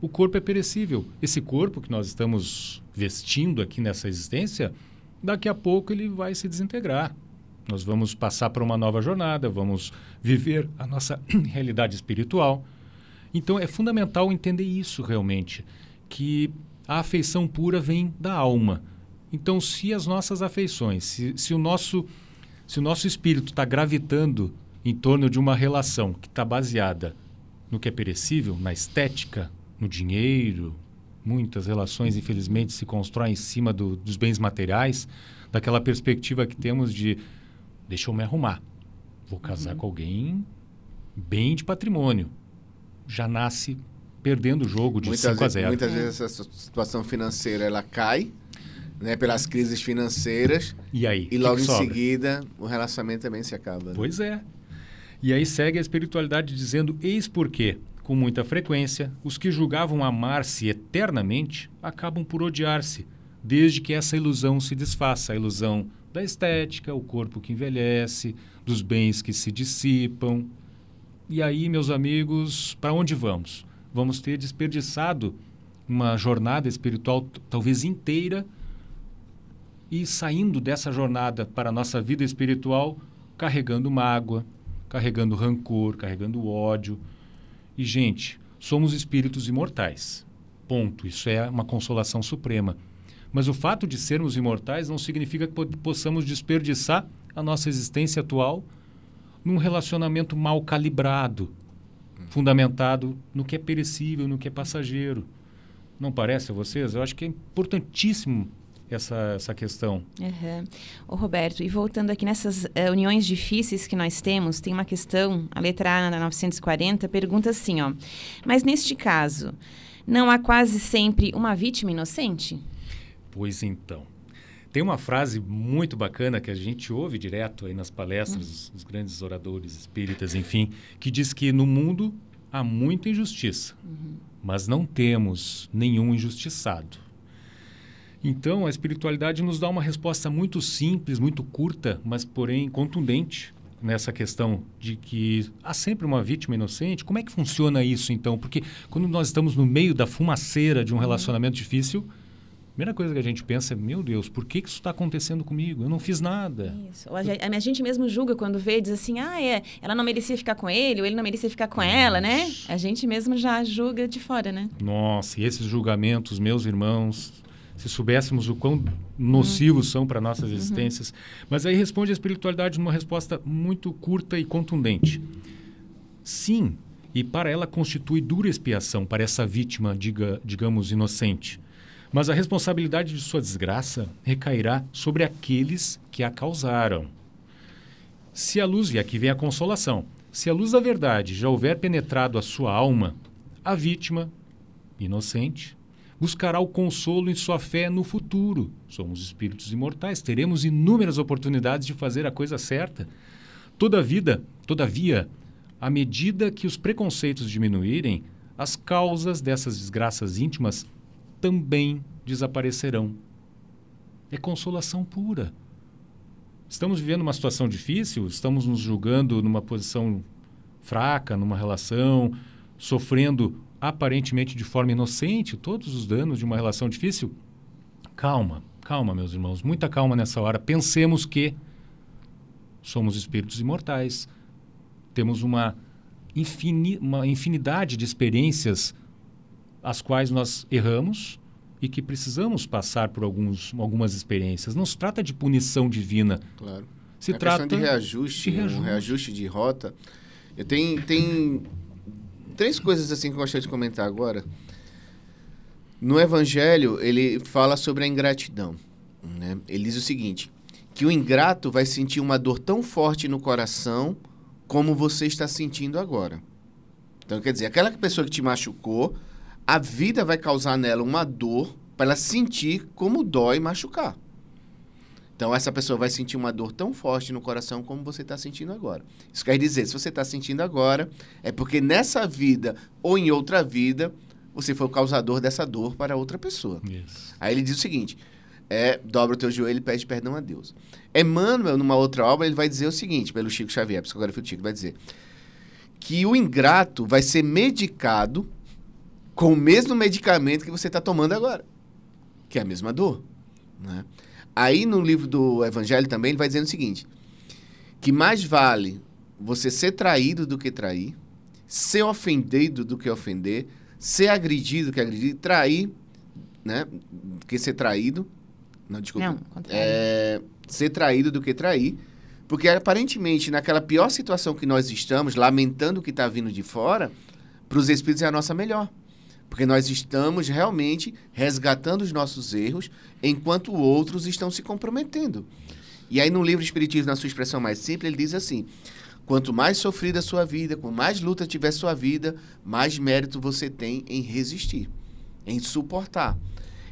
o corpo é perecível. Esse corpo que nós estamos vestindo aqui nessa existência, daqui a pouco ele vai se desintegrar. Nós vamos passar para uma nova jornada, vamos viver a nossa realidade espiritual. Então é fundamental entender isso realmente que a afeição pura vem da alma. Então, se as nossas afeições, se, se o, nosso, se o nosso espírito está gravitando em torno de uma relação que está baseada no que é perecível, na estética, no dinheiro, muitas relações, infelizmente, se constroem em cima do, dos bens materiais, daquela perspectiva que temos de deixa eu me arrumar, vou casar uhum. com alguém bem de patrimônio. Já nasce perdendo o jogo de muitas 5 a 0. Muitas vezes essa situação financeira ela cai, né, pelas crises financeiras. E aí? E logo que que em seguida o relacionamento também se acaba. Né? Pois é. E aí segue a espiritualidade dizendo: eis porque, com muita frequência, os que julgavam amar-se eternamente acabam por odiar-se, desde que essa ilusão se desfaça a ilusão da estética, o corpo que envelhece, dos bens que se dissipam. E aí, meus amigos, para onde vamos? Vamos ter desperdiçado uma jornada espiritual talvez inteira e saindo dessa jornada para a nossa vida espiritual carregando mágoa, carregando rancor, carregando ódio. E, gente, somos espíritos imortais. Ponto. Isso é uma consolação suprema. Mas o fato de sermos imortais não significa que possamos desperdiçar a nossa existência atual num relacionamento mal calibrado, fundamentado no que é perecível, no que é passageiro. Não parece a vocês? Eu acho que é importantíssimo essa, essa questão. Uhum. Ô, Roberto, e voltando aqui nessas uh, uniões difíceis que nós temos, tem uma questão, a letra A na 940 pergunta assim, ó. Mas neste caso, não há quase sempre uma vítima inocente? Pois então. Tem uma frase muito bacana que a gente ouve direto aí nas palestras dos grandes oradores espíritas, enfim, que diz que no mundo há muita injustiça, uhum. mas não temos nenhum injustiçado. Então, a espiritualidade nos dá uma resposta muito simples, muito curta, mas porém contundente nessa questão de que há sempre uma vítima inocente. Como é que funciona isso então? Porque quando nós estamos no meio da fumaceira de um relacionamento difícil, primeira coisa que a gente pensa é, meu Deus, por que, que isso está acontecendo comigo? Eu não fiz nada. Isso. A, gente, a gente mesmo julga quando vê diz assim, ah, é, ela não merecia ficar com ele, ou ele não merecia ficar com ela, né? A gente mesmo já julga de fora, né? Nossa, e esses julgamentos, meus irmãos, se soubéssemos o quão nocivos uhum. são para nossas uhum. existências. Uhum. Mas aí responde a espiritualidade numa resposta muito curta e contundente. Sim, e para ela constitui dura expiação para essa vítima, diga, digamos, inocente. Mas a responsabilidade de sua desgraça recairá sobre aqueles que a causaram. Se a luz, e aqui vem a consolação, se a luz da verdade já houver penetrado a sua alma, a vítima, inocente, buscará o consolo em sua fé no futuro. Somos espíritos imortais, teremos inúmeras oportunidades de fazer a coisa certa. Toda vida, todavia, à medida que os preconceitos diminuírem, as causas dessas desgraças íntimas também desaparecerão. É consolação pura. Estamos vivendo uma situação difícil, estamos nos julgando numa posição fraca, numa relação, sofrendo aparentemente de forma inocente todos os danos de uma relação difícil. Calma, calma, meus irmãos, muita calma nessa hora. Pensemos que somos espíritos imortais, temos uma, infini, uma infinidade de experiências as quais nós erramos e que precisamos passar por alguns, algumas experiências. Não se trata de punição divina. Claro. Se é trata de reajuste, de reajuste. um reajuste de rota. Eu tenho, tem três coisas assim que eu gostaria de comentar agora. No Evangelho, ele fala sobre a ingratidão. Né? Ele diz o seguinte: que o ingrato vai sentir uma dor tão forte no coração como você está sentindo agora. Então, quer dizer, aquela pessoa que te machucou, a vida vai causar nela uma dor para ela sentir como dói machucar. Então, essa pessoa vai sentir uma dor tão forte no coração como você está sentindo agora. Isso quer dizer, se você está sentindo agora, é porque nessa vida ou em outra vida, você foi o causador dessa dor para outra pessoa. Aí ele diz o seguinte: é, dobra o teu joelho e pede perdão a Deus. Emmanuel, numa outra obra, ele vai dizer o seguinte, pelo Chico Xavier, psicografia do Chico, vai dizer que o ingrato vai ser medicado com o mesmo medicamento que você está tomando agora, que é a mesma dor. Né? Aí no livro do Evangelho também ele vai dizendo o seguinte: que mais vale você ser traído do que trair, ser ofendido do que ofender, ser agredido do que agredir, trair, né? Do que ser traído. Não, desculpa. Não, é, ser traído do que trair. Porque aparentemente, naquela pior situação que nós estamos, lamentando o que está vindo de fora, para os espíritos é a nossa melhor. Porque nós estamos realmente resgatando os nossos erros, enquanto outros estão se comprometendo. E aí, no livro Espiritismo, na sua expressão mais simples, ele diz assim: quanto mais sofrida a sua vida, quanto mais luta tiver sua vida, mais mérito você tem em resistir, em suportar.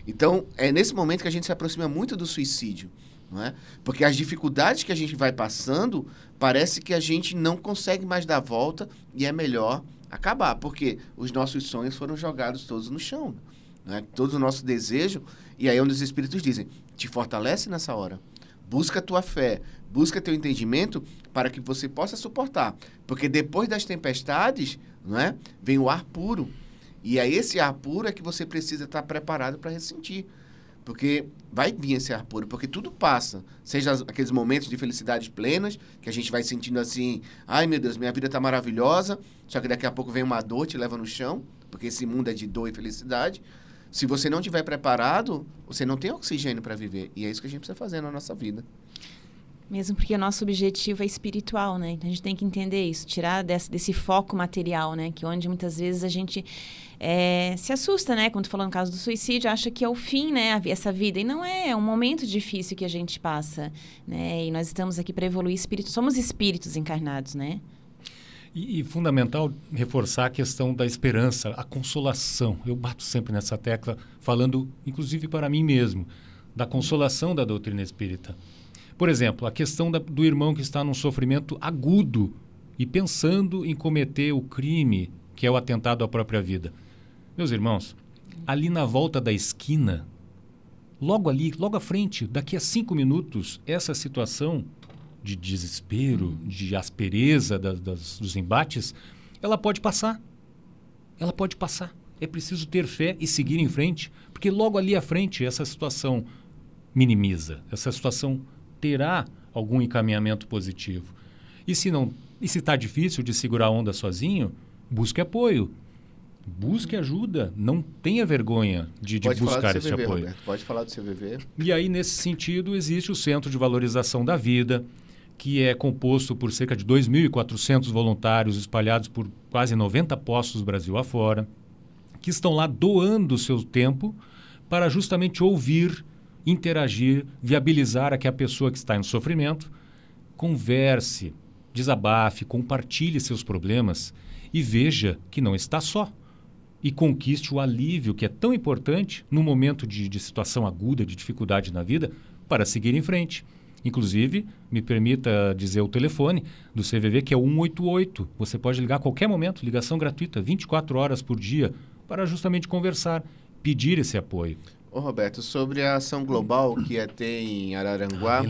Então, é nesse momento que a gente se aproxima muito do suicídio. É? Porque as dificuldades que a gente vai passando, parece que a gente não consegue mais dar volta e é melhor acabar, porque os nossos sonhos foram jogados todos no chão. Não é? Todo o nosso desejo, e aí é onde os espíritos dizem, te fortalece nessa hora. Busca tua fé, busca teu entendimento para que você possa suportar. Porque depois das tempestades, não é? vem o ar puro. E é esse ar puro é que você precisa estar preparado para ressentir. Porque vai vir esse ar puro, porque tudo passa. Seja aqueles momentos de felicidades plenas, que a gente vai sentindo assim, ai meu Deus, minha vida está maravilhosa, só que daqui a pouco vem uma dor, te leva no chão, porque esse mundo é de dor e felicidade. Se você não estiver preparado, você não tem oxigênio para viver. E é isso que a gente precisa fazer na nossa vida. Mesmo porque o nosso objetivo é espiritual, né? Então a gente tem que entender isso, tirar desse, desse foco material, né? Que onde muitas vezes a gente é, se assusta, né? Quando falou no caso do suicídio, acha que é o fim, né? Essa vida. E não é, é um momento difícil que a gente passa, né? E nós estamos aqui para evoluir espírito. Somos espíritos encarnados, né? E, e fundamental reforçar a questão da esperança, a consolação. Eu bato sempre nessa tecla, falando, inclusive para mim mesmo, da consolação da doutrina espírita. Por exemplo, a questão da- do irmão que está num sofrimento agudo e pensando em cometer o crime que é o atentado à própria vida. Meus irmãos, ali na volta da esquina, logo ali, logo à frente, daqui a cinco minutos, essa situação de desespero, de aspereza da- das- dos embates, ela pode passar. Ela pode passar. É preciso ter fé e seguir em frente, porque logo ali à frente essa situação minimiza, essa situação terá algum encaminhamento positivo. E se não, e se está difícil de segurar a onda sozinho, busque apoio. Busque ajuda, não tenha vergonha de, de buscar esse apoio. Roberto. Pode falar do CVV. E aí, nesse sentido, existe o Centro de Valorização da Vida, que é composto por cerca de 2.400 voluntários espalhados por quase 90 postos Brasil afora, que estão lá doando o seu tempo para justamente ouvir, interagir, viabilizar a que a pessoa que está em sofrimento converse, desabafe, compartilhe seus problemas e veja que não está só. E conquiste o alívio que é tão importante no momento de, de situação aguda, de dificuldade na vida, para seguir em frente. Inclusive, me permita dizer o telefone do CVV, que é o 188. Você pode ligar a qualquer momento, ligação gratuita, 24 horas por dia, para justamente conversar, pedir esse apoio. Ô Roberto, sobre a ação global que ia ter em Araranguá,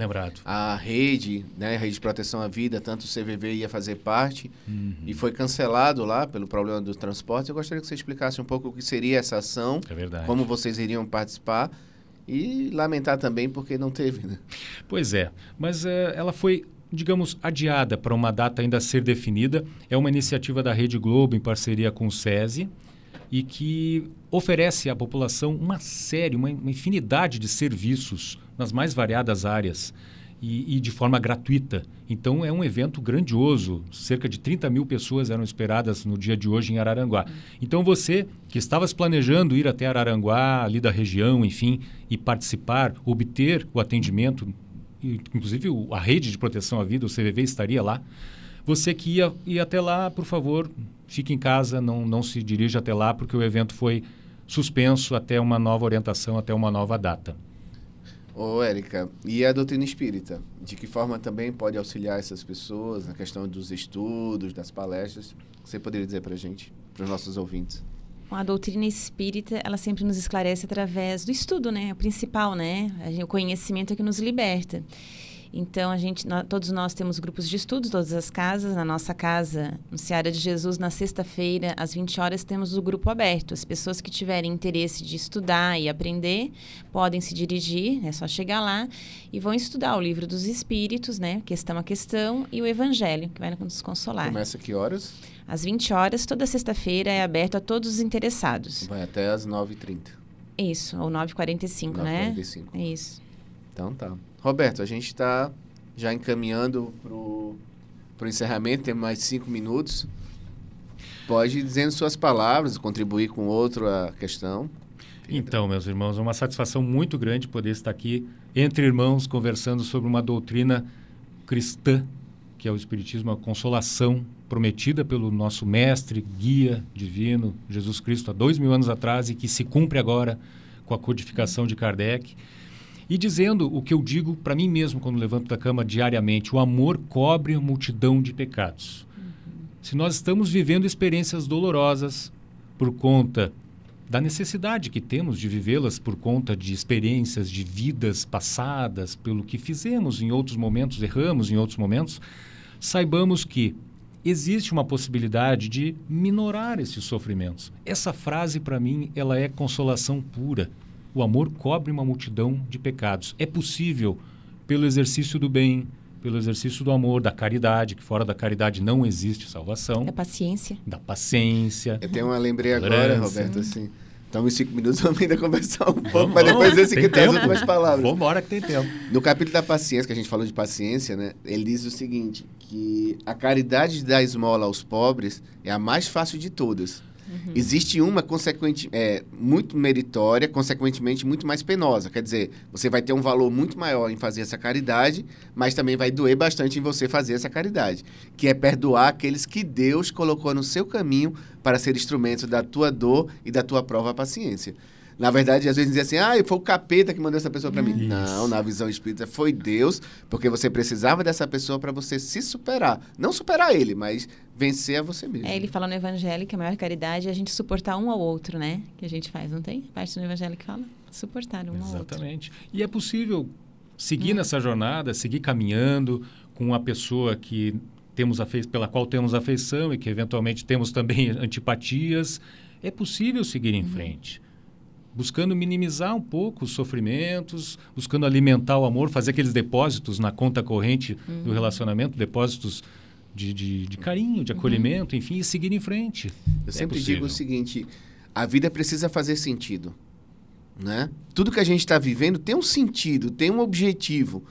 Ah, a rede, né, a rede de proteção à vida, tanto o CVV ia fazer parte Uhum. e foi cancelado lá pelo problema do transporte. Eu gostaria que você explicasse um pouco o que seria essa ação, É como vocês iriam participar e lamentar também porque não teve, né? Pois é, mas eh, ela foi, digamos, adiada para uma data ainda a ser definida. É uma iniciativa da Rede Globo em parceria com o SESI e que oferece à população uma série, uma, infinidade de serviços nas mais variadas áreas e, e de forma gratuita. Então é um evento grandioso. Cerca de 30 mil pessoas eram esperadas no dia de hoje em Araranguá. Então você que estava planejando ir até Araranguá, ali da região, enfim, e participar, obter o atendimento, inclusive a rede de proteção à vida, o CVV, estaria lá. Você que ia, ia até lá, por favor, fique em casa, não, não se dirija até lá, porque o evento foi suspenso até uma nova orientação, até uma nova data. Ô, Érica, e a doutrina espírita? De que forma também pode auxiliar essas pessoas na questão dos estudos, das palestras? Você poderia dizer para a gente, para os nossos ouvintes? A doutrina espírita, ela sempre nos esclarece através do estudo, né? O principal, né? O conhecimento é que nos liberta. Então, a gente, nó- todos nós temos grupos de estudos, todas as casas. Na nossa casa, no Seara de Jesus, na sexta-feira, às 20 horas, temos o grupo aberto. As pessoas que tiverem interesse de estudar e aprender, podem se dirigir, é só chegar lá, e vão estudar o livro dos Espíritos, né? Questão a questão, e o Evangelho, que vai nos consolar. Começa que horas? Às 20 horas, toda sexta-feira, é aberto a todos os interessados. Vai até às 9h30. Isso, ou 9h45, né? 9h45. É isso. Então tá. Roberto, a gente está já encaminhando pro, pro encerramento, temos mais cinco minutos. Pode ir dizendo suas palavras, contribuir com outro a questão. Então, meus irmãos, é uma satisfação muito grande poder estar aqui entre irmãos conversando sobre uma doutrina cristã, que é o Espiritismo, a consolação prometida pelo nosso mestre, guia divino, Jesus Cristo, há dois mil anos atrás e que se cumpre agora com a codificação de Kardec. E dizendo o que eu digo para mim mesmo quando levanto da cama diariamente: o amor cobre a multidão de pecados. Se nós estamos vivendo experiências dolorosas por conta da necessidade que temos de vivê-las por conta de experiências de vidas passadas, pelo que fizemos em outros momentos, erramos em outros momentos, saibamos que existe uma possibilidade de minorar esses sofrimentos. Essa frase para mim, ela é consolação pura. O amor cobre uma multidão de pecados. É possível pelo exercício do bem, pelo exercício do amor, da caridade, que fora da caridade não existe salvação, É paciência. da paciência. Eu tenho uma lembrei agora. Roberto, assim. Estamos em cinco minutos, vamos ainda conversar um pouco, Vamos, para depois tem que tem as últimas palavras. Vamos embora que tem tempo. No capítulo da paciência, que a gente falou de paciência, né? Ele diz o seguinte, que a caridade de dar esmola aos pobres é a mais fácil de todas. Existe uma consequente, é, muito meritória, consequentemente muito mais penosa. Quer dizer, você vai ter um valor muito maior em fazer essa caridade, mas também vai doer bastante em você fazer essa caridade, que é perdoar aqueles que Deus colocou no seu caminho para ser instrumento da tua dor e da tua prova paciência. Na verdade, às vezes dizia assim, ah, foi o capeta que mandou essa pessoa para mim. Isso. Não, na visão espírita foi Deus, porque você precisava dessa pessoa para você se superar. Não superar ele, mas vencer a você mesmo. É, ele fala no Evangelho que a maior caridade é a gente suportar um ao outro, né? Que a gente faz, não tem? Parte do Evangelho que fala? Suportar um ao outro. Exatamente. E é possível seguir nessa jornada, seguir caminhando com uma pessoa que temos pela qual temos afeição e que eventualmente temos também antipatias. É possível seguir em frente. Buscando minimizar um pouco os sofrimentos, buscando alimentar o amor, fazer aqueles depósitos na conta corrente do relacionamento, depósitos de, de, de carinho, de acolhimento, enfim, e seguir em frente. Eu É sempre possível. digo o seguinte: a vida precisa fazer sentido. Né? Tudo que a gente está vivendo tem um sentido, tem um objetivo.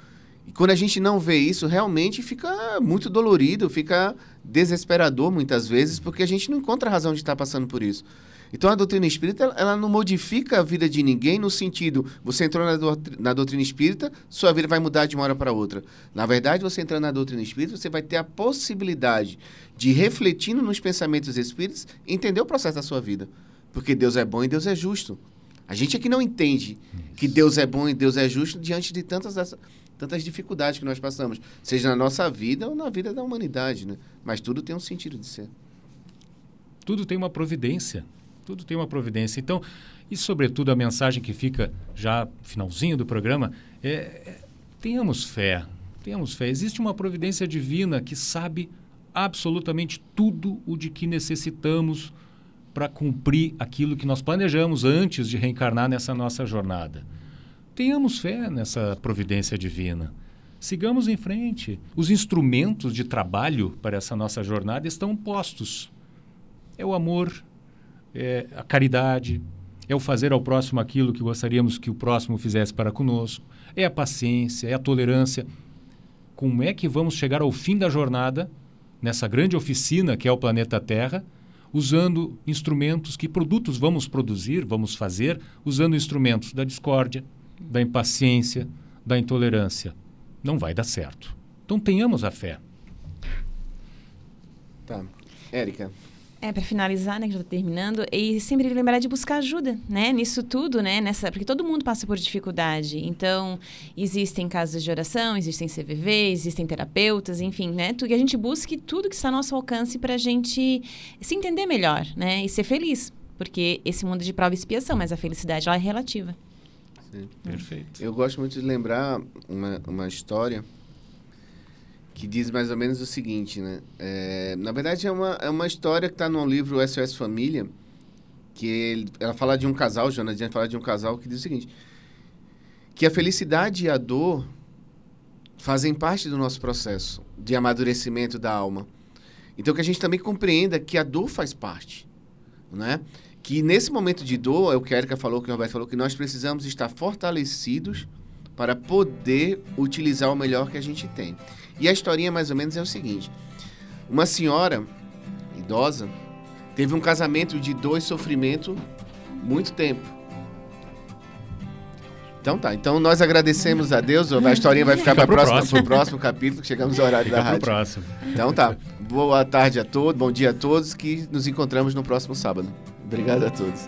E quando a gente não vê isso, realmente fica muito dolorido, fica desesperador muitas vezes, porque a gente não encontra razão de estar passando por isso. Então a doutrina espírita, ela- não modifica a vida de ninguém no sentido, você entrou na, doutri- na doutrina espírita, sua vida vai mudar de uma hora para outra. Na verdade, você entrando na doutrina espírita, você vai ter a possibilidade de refletindo nos pensamentos espíritas, entender o processo da sua vida. Porque Deus é bom e Deus é justo. A gente é que não entende que Deus é bom e Deus é justo diante de tantas tantas dificuldades que nós passamos, seja na nossa vida ou na vida da humanidade, né? Mas tudo tem um sentido de ser. Tudo tem uma providência. Tudo tem uma providência. Então, e sobretudo a mensagem que fica já finalzinho do programa é, é tenhamos fé. Tenhamos fé. Existe uma providência divina que sabe absolutamente tudo o de que necessitamos para cumprir aquilo que nós planejamos antes de reencarnar nessa nossa jornada. Tenhamos fé nessa providência divina. Sigamos em frente. Os instrumentos de trabalho para essa nossa jornada estão postos. É o amor, é a caridade, é o fazer ao próximo aquilo que gostaríamos que o próximo fizesse para conosco, é a paciência, é a tolerância. Como é que vamos chegar ao fim da jornada, nessa grande oficina que é o planeta Terra, usando instrumentos, que produtos vamos produzir, vamos fazer, usando instrumentos da discórdia, da impaciência, da intolerância. Não vai dar certo. Então tenhamos a fé. Tá. Érica. É, para finalizar, né, que já tô terminando, e sempre lembrar de buscar ajuda, né, nisso tudo, né, nessa, porque todo mundo passa por dificuldade. Então, existem casas de oração, existem CVV, existem terapeutas, enfim, né, tu, que a gente busque tudo que está ao nosso alcance para a gente se entender melhor, né, e ser feliz, porque esse mundo é de prova e expiação, mas a felicidade ela é relativa. Sim. Perfeito. Eu gosto muito de lembrar uma, uma história que diz mais ou menos o seguinte, né? É, na verdade, é uma, é uma história que está no livro SOS Família, que ele, ela fala de um casal, Joana Dias fala de um casal que diz o seguinte, que a felicidade e a dor fazem parte do nosso processo de amadurecimento da alma. Então, que a gente também compreenda que a dor faz parte, né? Que nesse momento de dor, é o que a Erika falou, que o Roberto falou, que nós precisamos estar fortalecidos para poder utilizar o melhor que a gente tem. E a historinha mais ou menos é o seguinte: uma senhora idosa teve um casamento de dor e sofrimento muito tempo. Então tá, então nós agradecemos a Deus, a historinha vai ficar para próxima, próximo. capítulo, que chegamos ao horário Fica da rádio. próximo. Então tá, boa tarde a todos, bom dia a todos, que nos encontramos no próximo sábado. Obrigado a todos.